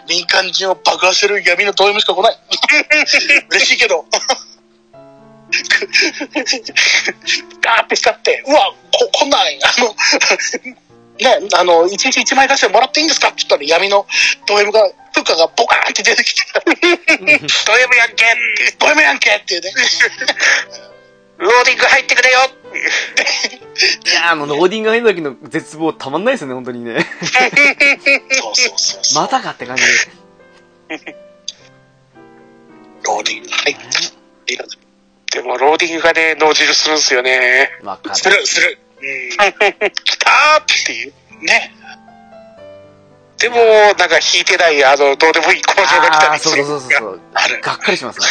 民間人を爆破する闇のド M しか来ない嬉しいけど。ガーってしたって、うわ、こ、来ない。あの、*laughs* ね、あの、一日一枚出してもらっていいんですかって言ったら闇のド M が、プカがボカーンって出てきて、*laughs* ド M やんけド M やんけっていうね。ローディング入ってくれよいやー、もうローディング入る時の絶望たまんないですよね、本当にね。そうそうそうそう。またかって感じで。ローディング入って。でも、ローディングがね、脳汁するんですよね。わかする、する。うん。*laughs* 来たーっていう。ね。でも、なんか引いてない、あの、どうでもいい工場が来たりする。そうそうそう。ある。がっかりしますね。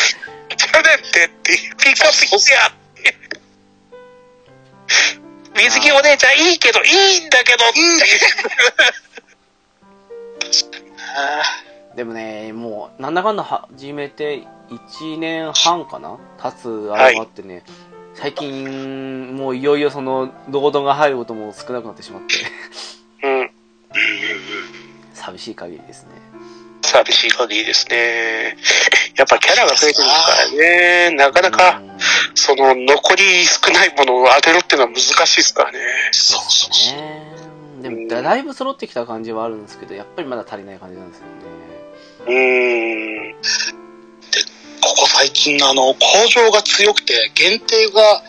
ちゃうねんってって、ピックアップしてやって。水着お姉ちゃんいいけど、いいんだけど、うん。*laughs* あでもね、もう、なんだかんだ始めて1年半かな？経つあれもあってね、最近、もういよいよその、労働が入ることも少なくなってしまって、うん。寂しい限りですね。寂しい限りですね。やっぱキャラが増えてるからね、なかなか、うんその、残り少ないものを当てるっていうのは難しいですからね。そうそうそう。ねでも、だいぶ揃ってきた感じはあるんですけど、やっぱりまだ足りない感じなんですよね。うーん。ここ最近のあの、工場が強くて、限定が、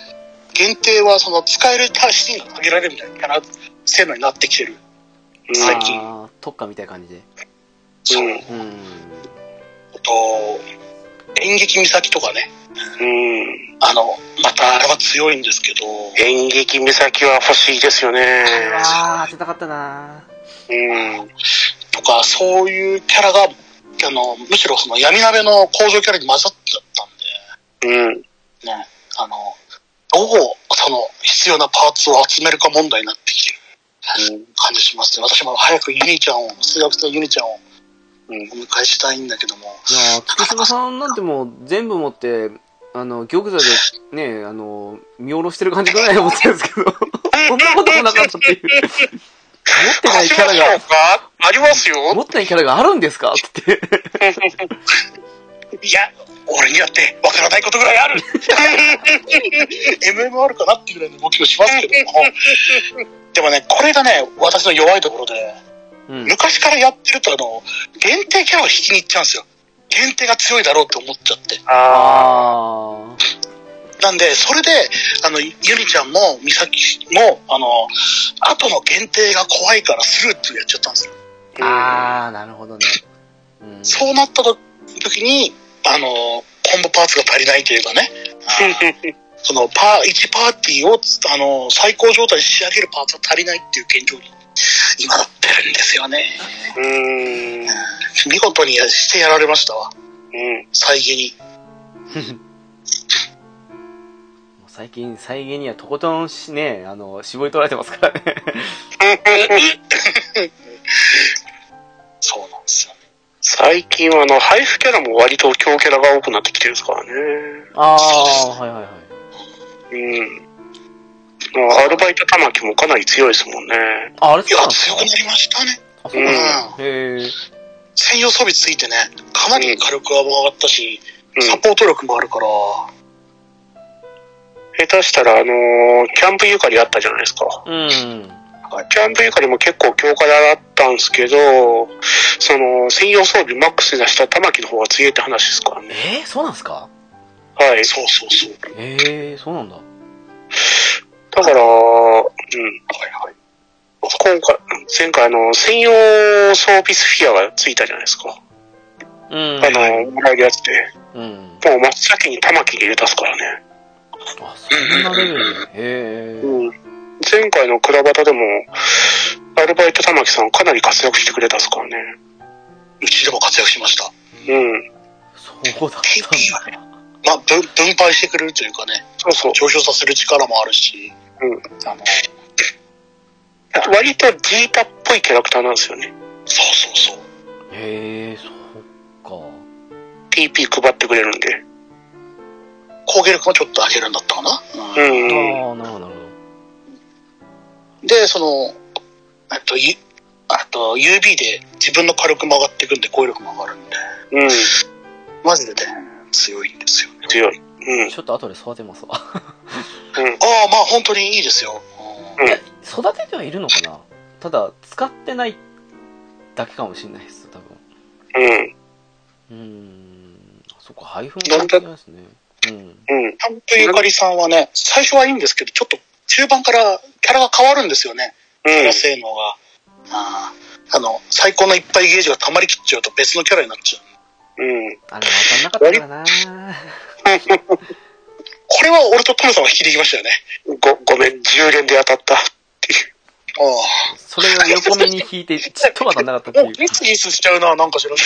限定はその、使えるシーンが限られるみたいなキャラ性能になってきてる。最近。あー特化みたいな感じで。そう。うんと、演劇岬とかね。うん。あの、またあれは強いんですけど、演劇岬は欲しいですよね。あー、当てたかったなうん。とか、そういうキャラが、あの、むしろその闇鍋の工場キャラに混ざっちゃったんで、うん。ね、あの、どう、その、必要なパーツを集めるか問題になってきてる感じしますね。私も早くユニちゃんを、数学生ユニちゃんをうん。お迎えしたいんだけども、いやー、菊島さんなんてもう全部持って、あの、玉座でね、あの、見下ろしてる感じぐらい思ってるんですけど、*laughs* そんなこともなかったっていう。持ってないキャラが、かありますよ。持ってないキャラがあるんですか？って。*laughs* いや、俺にだってわからないことぐらいある *laughs* !MMR かなっていうぐらいの動きをしますけども。でもね、これがね、私の弱いところで、うん。昔からやってるとあの、限定キャラを引きに行っちゃうんですよ。限定が強いだろうって思っちゃって。ああなんで、それで、あの、ゆりちゃんも、みさきも、あの、後の限定が怖いからスルーってやっちゃったんですよ。ー。あー、なるほどね。うん。そうなった時に、あの、コンボパーツが足りないというかね、*laughs* そのパー、1パーティーを、あの、最高状態に仕上げるパーツが足りないっていう現状に、今なってるんですよね。うーん。見事にやしてやられましたわ。うん。再現に。*laughs* もう最近、再現にはとことんしね、あの、絞り取られてますからね。そうなんですよね。最近はあの、配布キャラも割と強キャラが多くなってきてるんですからね。あー、はいはいはい。うん。まあアルバイト玉木もかなり強いですもんね。あ、あれいや強くなりましたね。あ、そうなん。うんへー。専用装備ついてね、かなり火力が上がったし、うん。サポート力もあるから、下手したら、あのーキャンプゆかりあったじゃないですか。うん。キャンプゆかりも結構強化だったんですけど、その、専用装備マックスに出した玉木の方が強いって話ですからね。えー、そうなんですか？はい。そうそうそう。えー、そうなんだ。だから、うん。はいはい。今回、前回あの、専用装備スフィアがついたじゃないですか。うん。あの、もらえるやつで。うん。もう真っ先に玉木に入れたっすからね。あ、そんなレベルで。へー。うん。前回のクラバタでも、アルバイト玉木さんかなり活躍してくれたっすからね。うちでも活躍しました。うん。そうだったんだ。ね、まあ、分分配してくれるというかね、そうそう。上昇させる力もあるし、うん。あの、割とジータっぽいキャラクターなんですよね。そうそうそう。へー、そっか。TP 配ってくれるんで。攻撃力もちょっと上げるんだったかな。うん。あー、なるほど、なるほで、その、あと、ゆあと UB で自分の火力も上がっていくんで、攻力も上がるんで、うん。マジでね、強いんですよね。強い。うん。ちょっと後で育てますわ。うん。ああ、まあ本当にいいですよ。うんいや育ててはいるのかなただ、使ってないだけかもしれないです、多分。うん。うーん。そっか、配分なんだ関係ないですね。うん。うん。キャンプゆかりさんはね、最初はいいんですけど、ちょっと中盤からキャラが変わるんですよね。キャラ性能が。あーあの、最高のいっぱいゲージが溜まりきっちゃうと別のキャラになっちゃう。うん。うん。あれ、わかんなかったからな *laughs* これは俺とトムさんは引きできましたよね。ご、ごめん、10連で当たったあそれを横目に引いて、ちっとわかんなかったってあ。いう。もうギスギスしちゃうな、なんか知らない。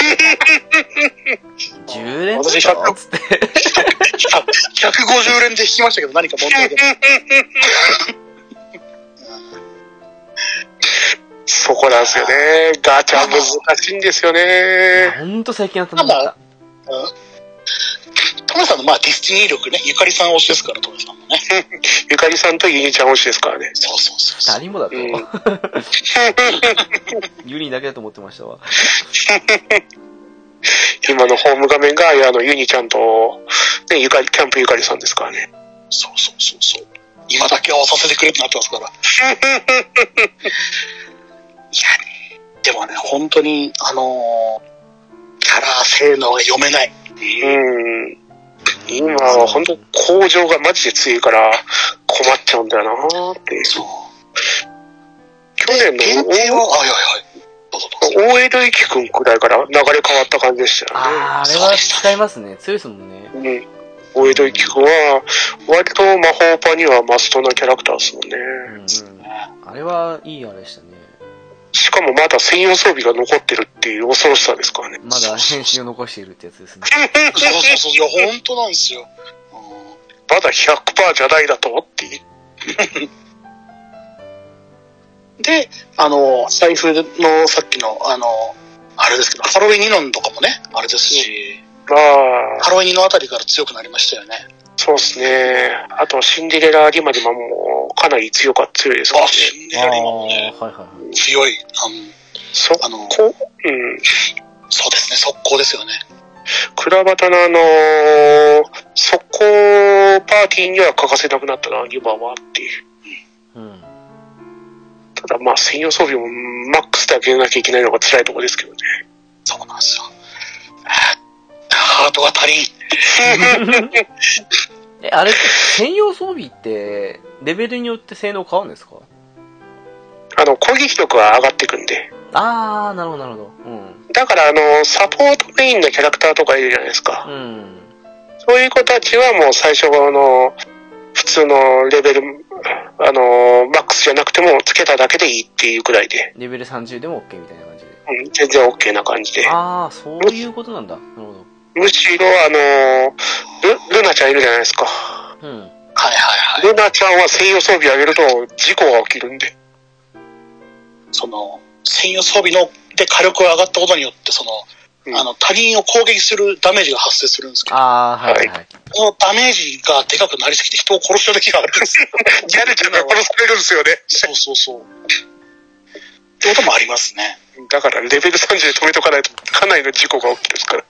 10連私だぞつって。150連で引きましたけど、何か問題で。そこなんですよね。ガチャ難しいんですよね。ほんと最近やったなかった。トムさんのまあディスティニー力ね、ゆかりさん推しですから、トムさんもね。*laughs* ゆかりさんとユニちゃん推しですからね。そうそうそうそう。何もだと。うん *laughs* ユニだけだと思ってましたわ。*laughs* 今のホーム画面が、あの、ユニちゃんと、ね、ゆかり、キャンプゆかりさんですからね。そうそうそうそう。今だけは押させてくれってなってますから。いやね、でもね、本当に、あのーキャラ性能が読めない。うん。今は本当工場がマジで強いから困っちゃうんだよなーって。そう。去年の限定は、はいはいはい。大江戸ゆきくんくらいから流れ変わった感じでしたよね。あー、あれは使いますね。強いですもんね。うん。大江戸ゆきくんは、割と魔法パにはマストなキャラクターですもんね。うんうん。あれはいいあれでしたね。しかもまだ専用装備が残ってるっていう恐ろしさですからね。まだ変身を残しているってやつですね。そうそうそう。*laughs* いや、本当なんですよ。うんまだ100%じゃないだとっていう。*laughs* で、あの、財布のさっきの、あの、あれですけど、ハロウィン2ノンとかもね、あれですし、まあ、ハロウィン2ノンあたりから強くなりましたよね。そうですね。あと、シンデレラリマリマもかなり強か強いですからあ、ね。あー、シンデレラリマもね、はいはいはい。強い。そあの、あの、こ、うん。そうですね、速攻ですよね。クラバタのあのー速攻パーティーには欠かせなくなったな、リマはっていう。うん。ただまあ、専用装備もマックスで上げなきゃいけないのが辛いところですけどね。そうなんですよ。ハートが足りん。*laughs* え、あれ専用装備って、レベルによって性能変わるんですか？あの、攻撃力は上がっていくんで。あー、なるほどなるほど。うん。だからあの、サポートメインのキャラクターとかいるじゃないですか。うん。そういう子たちはもう最初あの、普通のレベル、あの、マックスじゃなくてもつけただけでいいっていうくらいで、レベル30でも OK みたいな感じで。うん、全然 OK な感じで。あー、そういうことなんだ。なるほど。むしろあの、ルルナちゃんいるじゃないですか。うん。はいはいはい。ルナちゃんは専用装備上げると事故が起きるんで。その、専用装備の、で火力が上がったことによって、その、うんあの、他人を攻撃するダメージが発生するんですけど、あー、はいはいはい。このダメージがでかくなりすぎて人を殺した時があるんですよ。*laughs* ギャルちゃんが殺されるんですよね。そうそうそう。ってこともありますね。だからレベル30で止めとかないとかなりの事故が起きるんですから。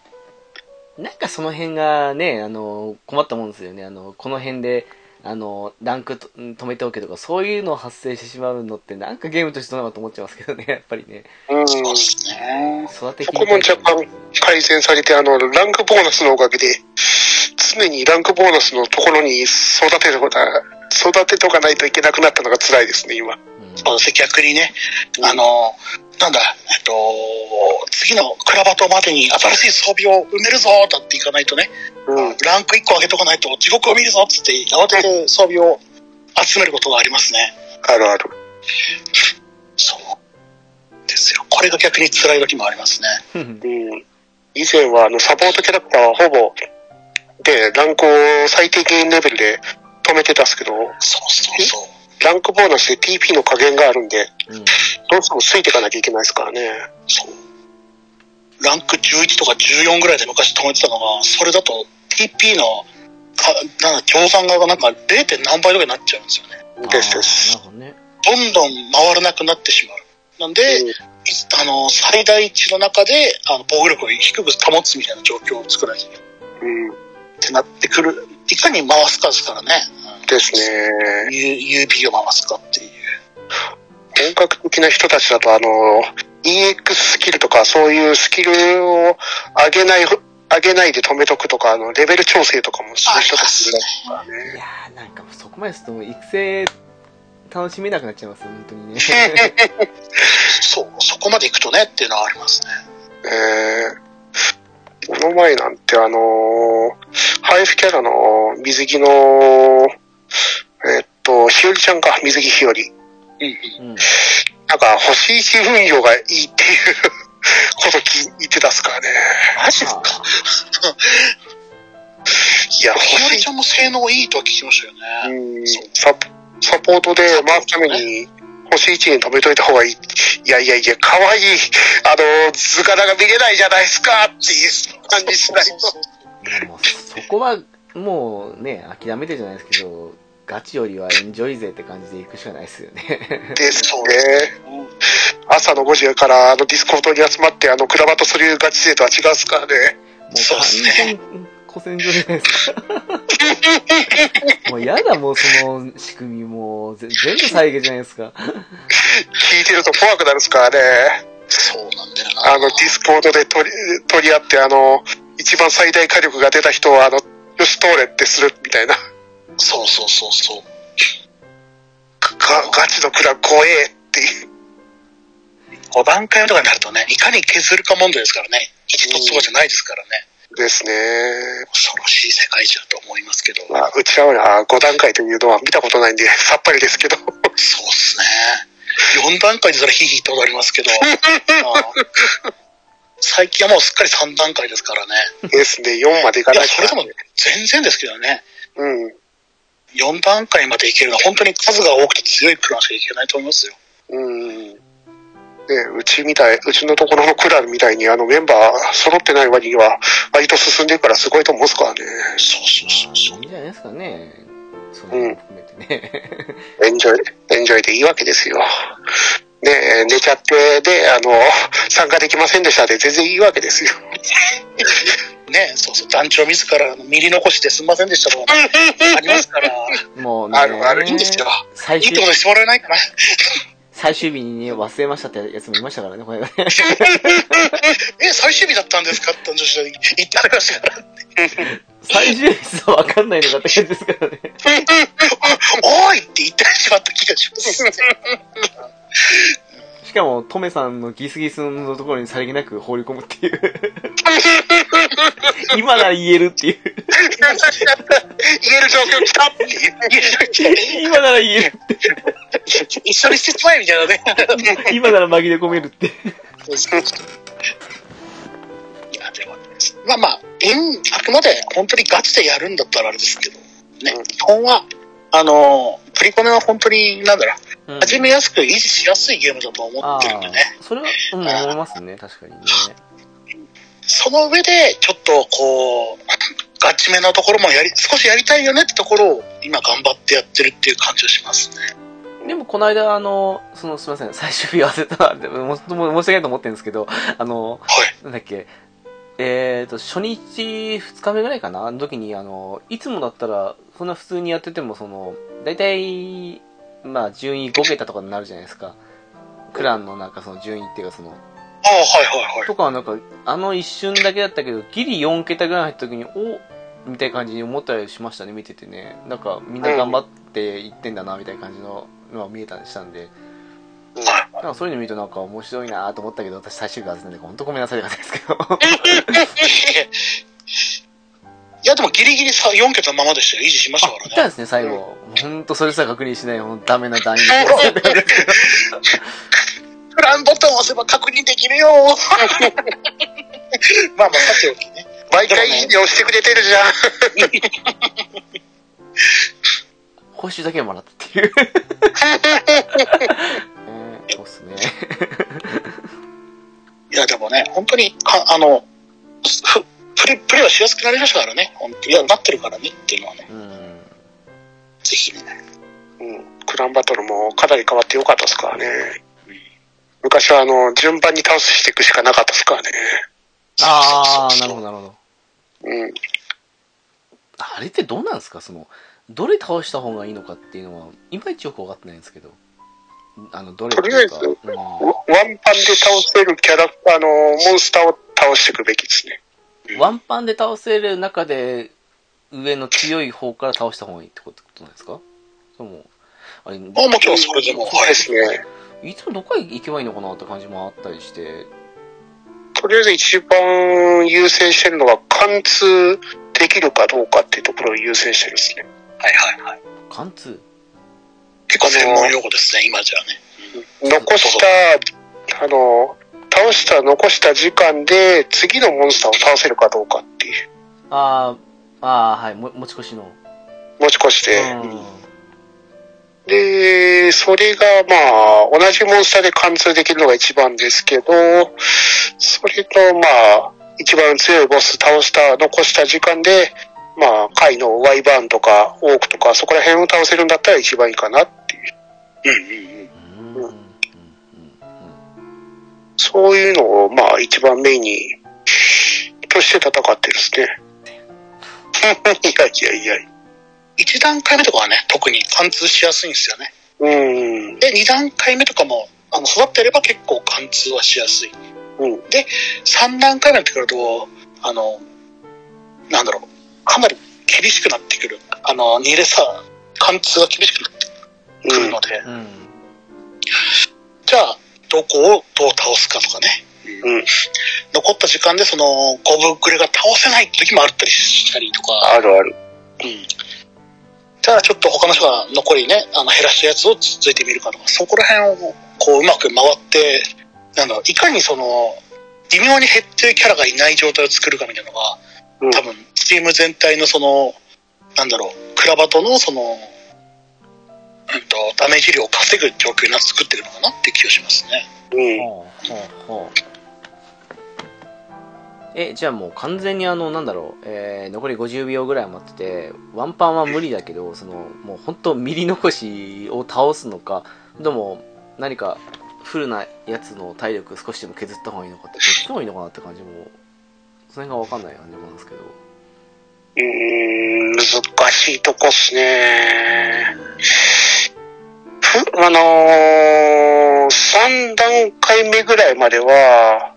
なんかその辺がね、あの、困ったもんですよね。あの、この辺で、あの、ランクと止めておけとか、そういうの発生してしまうのって、なんかゲームとしてどうなのかと思っちゃいますけどね、*laughs* やっぱりね。うん。そうですね。育てそこも若干改善されて、あの、ランクボーナスのおかげで、常にランクボーナスのところに育てることは、育てとかないといけなくなったのが辛いですね、今。うんそうですね、逆にね、あの、なんだ、えっと、次のクラバトまでに新しい装備を埋めるぞだっていかないとね、うん。ランク1個上げとかないと地獄を見るぞっつって慌てて装備を集めることがありますね。あるある。そう。ですよ。これが逆に辛い時もありますね。うん。以前は、あの、サポートキャラクターはほぼ、で、ランクを最低限レベルで止めてたんですけど、そうそうそう。ランクボーナスで TP の加減があるんで、うん。どうしてもついていかなきゃいけないですからね。そう。ランク11とか14ぐらいで昔止めてたのが、それだと TP の、かなんだ、協賛側がなんか 0. 何倍とかになっちゃうんですよね。ですですどね。どんどん回らなくなってしまう。なんで、うんいあの、最大値の中で、あの、防御力を低く保つみたいな状況を作らなきゃいけないうん。ってなってくる。いかに回すかですからね。うんですね。U- UB を回すかっていう。本格的な人たちだと、あの、EX スキルとか、そういうスキルを上げない、上げないで止めとくとか、あの、レベル調整とかもする人たちいるからいね。やーなんかそこまですると育成楽しめなくなっちゃいます？本当にね *laughs* そう、そこまで行くとねっていうのはありますね。えー、この前なんてあのハイフキャラの水着の、えっと、ひよりちゃんか、水着ひより。うんうん。うんなんか、星一運用がいいっていう *laughs* こと聞いてたっすからね。マジですか？いや、ひより星ちゃんも性能いいとは聞きましたようね。んササポートで回すために、星1に止めといた方がいい。いやいやいや、可愛いあの、図柄が見れないじゃないですかっていう感じしないと。そこはもうね諦めてじゃないですけどガチよりはエンジョイ勢って感じで行くしかないですよねですね。うん朝の5時からあのディスコードに集まって、あの、クラバトするガチ勢とは違うっすからね。もうそうっすね古戦場じゃないですか *laughs* もうやだもうその仕組みもうぜ全部再現じゃないですか聞いてると怖くなるっすからね。そうなんだよな。あの、ディスコードで取り、取り合って、あの、一番最大火力が出た人は、あの、よし、通れってするみたいな。そうそうそうそう。がガチのクラバト怖えっていう。5段階とかになるとね、いかに削るか問題ですからね。一つとかじゃないですからね。ですね。恐ろしい世界じゃと思いますけど。まあ、うちらは5段階というのは見たことないんで、*laughs* さっぱりですけど。そうっすね。4段階でそれヒーヒとありますけど。*laughs* 最近はもうすっかり3段階ですからね。ですね、4までいかないそれでも全然ですけどね。うん。4段階までいけるのは本当に数が多くて強いプランしかいけないと思いますよ。うん。ね、うちみたい、うちのところのクラブみたいにあのメンバー揃ってない割には割と進んでるからすごいと思うんですからね。そうそうそうそう。まあいいんじゃないですかねその辺も含めてね、エンジョイ、エンジョイでいいわけですよ。ね寝ちゃって、で、あの、参加できませんでしたで全然いいわけですよ。ね、そうそう、団長自らの見り残してすみませんでしたとか、*laughs* ありますから、もうねあるある、いいんですよ。最終いいってことしてもらえないかな。*laughs* 最終日にね忘れましたってやつもいましたからねこれがね *laughs* え、最終日だったんですか？って女子が言ってありましたから。最終日さ分かんないのかって感じですからねおいって言ってしまった気がします。しかもトメさんのギスギスのところにさりげなく放り込むっていう。*laughs* 今なら言えるっていう。言える状況来た。っていう。今なら言える一緒にしてしまえみたいなね。今なら紛れ込めるって。いや、でもね、まあまあ、あくまで本当にガチでやるんだったらあれですけど、ね、うん。基本は、あの、プリコメは本当に、なんだろう、うん。始めやすく維持しやすいゲームだと思あってるんでね。あそれは、うん、思いますね。確かにね。その上で、ちょっとこう、ガチめなところもやり、少しやりたいよねってところを今頑張ってやってるっていう感じがしますね。でもこの間あのそのすみません。最終日忘れたでももも申し訳ないと思ってるんですけどあのはい。なんだっけ。えー、と初日2日目ぐらいかな？あの時にあのいつもだったらそんな普通にやっててもその大体まあ順位5桁とかになるじゃないですか。クランのなんかその順位っていうかその。ああ、はいはいはい。とかはなんかあの一瞬だけだったけどギリ4桁ぐらい入った時におみたいな感じに思ったりしましたね見ててね。なんかみんな頑張っていってんだなみたいな感じののは見えたりしたんで。はいなんかそういうの見るとなんか面白いなと思ったけど私最終日はですね本当ごめんなさいって感じですけど *laughs* いや、でもギリギリさ4桁のままでしたよ。維持しましたからね。言ったんですね、最後。ほんとそれさえ確認しない、ほんとダメな段位。*laughs* プランボタンを押せば確認できるよ。*laughs* まあまあ、さておきね。毎回いいね押してくれてるじゃん。報酬だけはもらったっていう。*laughs* えーそうっすね。いや、でもね、本当に、かあの、ふプレ、プレイはしやすくなりましたからね。本当いや、なってるからねっていうのはね、うん。ぜひね。うん。クランバトルもかなり変わってよかったですからね。昔はあの、順番に倒していくしかなかったですからね。ああ、なるほど、なるほど。うん。あれってどうなんですか？その、どれ倒した方がいいのかっていうのは、いまいちよくわかってないんですけど。あの、どれ。とりうんワワンパンで倒せるキャラクターのモンスターを倒していくべきですね。ワンパンで倒せる中で、上の強い方から倒した方がいいってことなんですか？それも、あれ、あもちろんそれでも。そうですね。いつもどこへ行けばいいのかなって感じもあったりして、とりあえず一番優先してるのが貫通できるかどうかっていうところを優先してるんですね。はいはいはい。貫通？結構専門用語ですね、今じゃね。残した、あの、倒した、残した時間で次のモンスターを倒せるかどうかっていう。ああ、ああ、はい、も持ち越しの。持ち越して。うんで、それがまあ、同じモンスターで貫通できるのが一番ですけど、それとまあ、一番強いボス倒した、残した時間で、まあ、回のワイバーンとか、オークとか、そこら辺を倒せるんだったら一番いいかなっていう。うん。うんうんうんそういうのを、まあ、一番メインに、として戦ってるですね。*laughs* いやいやいや。一段階目とかはね、特に貫通しやすいんですよね。うん。で、二段階目とかも、あの、育ってれば結構貫通はしやすい。うん。三段階目になってくると、あの、なんだろう、かなり厳しくなってくる。あの、二レさ、貫通が厳しくなってくるので、うん。じゃあ、どこをどう倒すかとかね。うん。残った時間でその、ゴブグレが倒せない時もあったりしたりとか、あるある。うん。じゃあちょっと他の人が残りね、あの減らしたやつを続いてみるかとか、そこら辺をこううまく回って、なんだろう、いかにその、微妙に減ってるキャラがいない状態を作るかみたいなのが、うん多分、チーム全体のその、なんだろう、クラバトのその、ダメージ量を稼ぐ状況になって作ってるのかなって気がしますね。うん。ほうほうほうえ、じゃあもう完全にあの、なんだろう、えー、残り50秒ぐらい待ってて、ワンパンは無理だけど、その、もう本当ミリ残しを倒すのか、でも、何か、フルなやつの体力少しでも削った方がいいのかって、どっちの方がいいのかなって感じも、その辺がわかんない感じもなんですけど。うーん、難しいとこっすね。ふ、あのー、3段階目ぐらいまでは、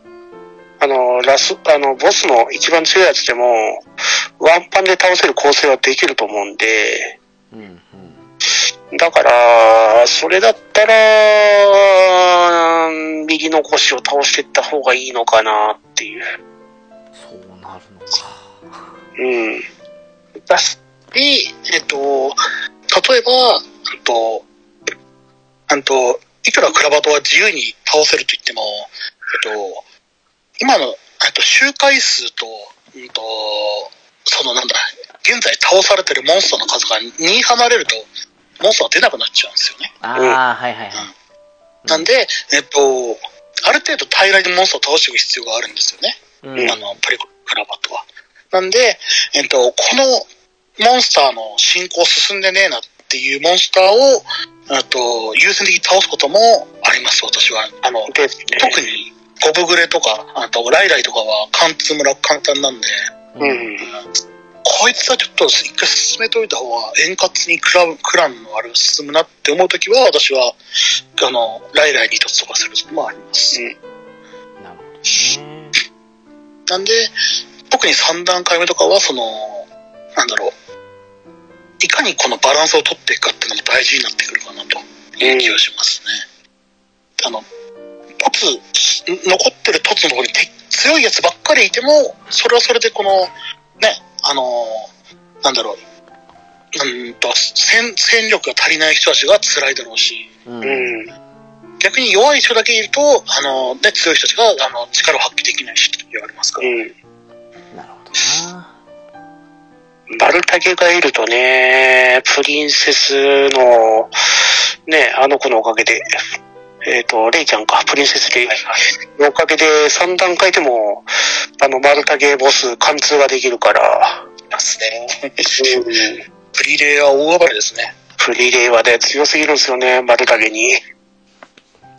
あの、ラス、あの、ボスの一番強いやつでも、ワンパンで倒せる構成はできると思うんで、うん、うん。だから、それだったら、右の腰を倒していった方がいいのかなっていう。そうなるのか。うん。だし、えっと、例えば、うんと、うんと、いくらクラバトは自由に倒せると言っても、えっと、今の、えっと、周回数と、うんと、そのなんだ、現在倒されてるモンスターの数が2離れると、モンスターは出なくなっちゃうんですよね。ああ、はいはいはい。なんで、えっと、ある程度平らにモンスターを倒していく必要があるんですよね。うん、あの、プリクラバットは。なんで、えっと、このモンスターの進行進んでねえなっていうモンスターを、あと、優先的に倒すこともあります、私は。あの。特に、ゴブグレとか、あと、ライライとかは貫通村簡単なんで、うん。こいつはちょっと一回進めといた方が円滑にクラクランのあれが進むなって思うときは、私は、あの、ライライに一つとかするのもあります。なるほどね。なんで、特に3段階目とかは、その、なんだろう、いかにこのバランスを取っていくかっていうのも大事になってくるかなという気がしますね。あの、凸、残ってる凸のところにて強いやつばっかりいても、それはそれでこの、ね、あの、なんだろう、うんと、戦、戦力が足りない人たちが辛いだろうし、うん。うん。逆に弱い人だけいると、あの、ね、強い人たちが、あの、力を発揮できないしって言われますから。うん。なるほどな。バルタゲがいるとね、プリンセスの、ね、あの子のおかげで、えっ、と、レイちゃんか、プリンセスレイのおかげで3段階でも、あの、マルタゲボス貫通ができるから、ますね。うん、プリレイは大暴れですね。フリーレイはね、強すぎるんですよね、マルタゲに。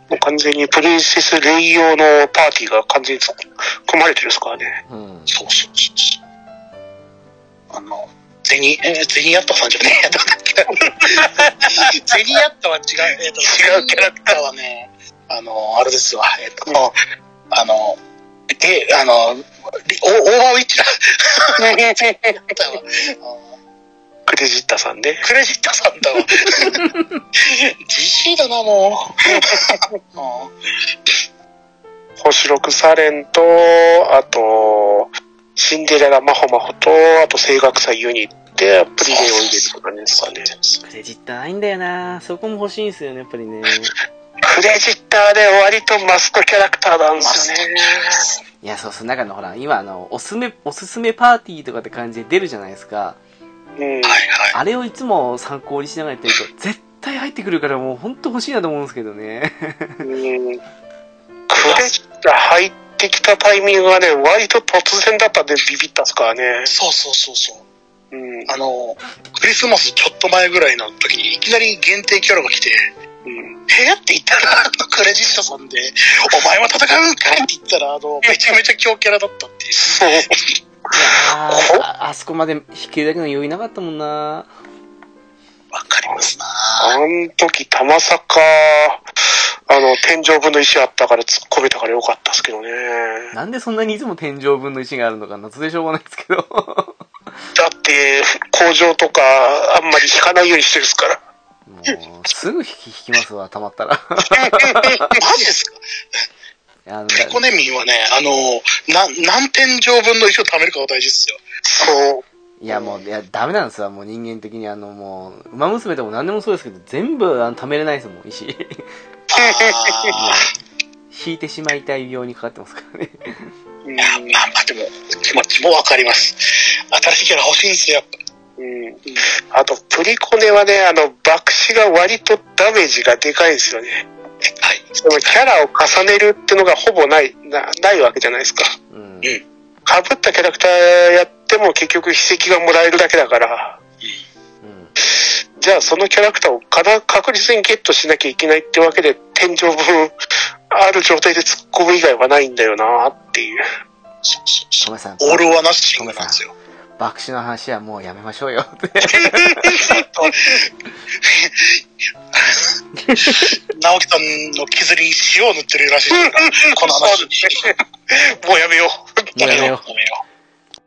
もう完全にプリンセスレイ用のパーティーが完全に組まれてるですからね。うん。そうそうそうそう。あの、ゼニ、えー、ゼニヤッタさんじゃねえやったっけゼニヤッタは違う、えっ、と、違うキャラクターはね、あの、あれですわ、えっ、と、あの、え、あの、リオオーバーウィッチだ。クレジッタさんね。クレジッタさんだわ。じじいだな、もう。うん星六サレンと、あと、シンデレラマホマホと、あと声楽祭ユニでプリレを入れるとかねですかね。クレジットないんだよなそこも欲しいんですよね、やっぱりね。クレジッターで割とマストキャラクターなんですよね。いや、そうそう、なんかのほら、今あの、おすすめ、おすすめパーティーとかって感じで出るじゃないですか。うん。はいはい。あれをいつも参考にしながらやってると、絶対入ってくるからもうほんと欲しいなと思うんですけどね。うんクレジッター入ってきたタイミングがね、割と突然だったんでビビったっすからね。そうそうそうそう。うん。あの、クリスマスちょっと前ぐらいの時にいきなり限定キャラが来て、うん。部屋って言ったら、あのクレジットさんで、お前は戦うんかいって言ったら、あの、めちゃめちゃ強キャラだったっていう。そう。いやーあ、あそこまで弾けるだけの余裕なかったもんなわかりますなあの時、たまさか、あの、天井分の石あったから突っ込めたからよかったっすけどね。なんでそんなにいつも天井分の石があるのか謎でしょうがないですけど。だって、工場とか、あんまり引かないようにしてるっすから。もう、すぐ引き引きますわ、たまったら。マジですか？あのピコネミンはね、あの、な何天井分の石を貯めるかが大事ですよ。そう。いや、もう、いや、ダメなんですわ、もう人間的に。あの、もう、馬娘でも何でもそうですけど、全部、あの、貯めれないですもん、石。*laughs* あ引いてしまいたい病にかかってますからね。うんーまあまあでも、気持ちもわかります。新しいキャラ欲しいんですよ、やっぱ。うん。あと、プリコネはね、あの、爆死が割とダメージがでかいんですよね。はい。そのキャラを重ねるってのがほぼない、なないわけじゃないですか。うん。うん。被ったキャラクターやっても結局筆跡がもらえるだけだから、うん。じゃあそのキャラクターをかな確実にゲットしなきゃいけないってわけで、天井分ある状態で突っ込む以外はないんだよなっていう。そうそうそう。トメさん、オールはナッシングなんですよ。爆死の話はもうやめましょうよって。*laughs* 直樹さんの傷に塩を塗ってるらしいですからこの話 *laughs* に。もうやめよう。もうやめようやめよう。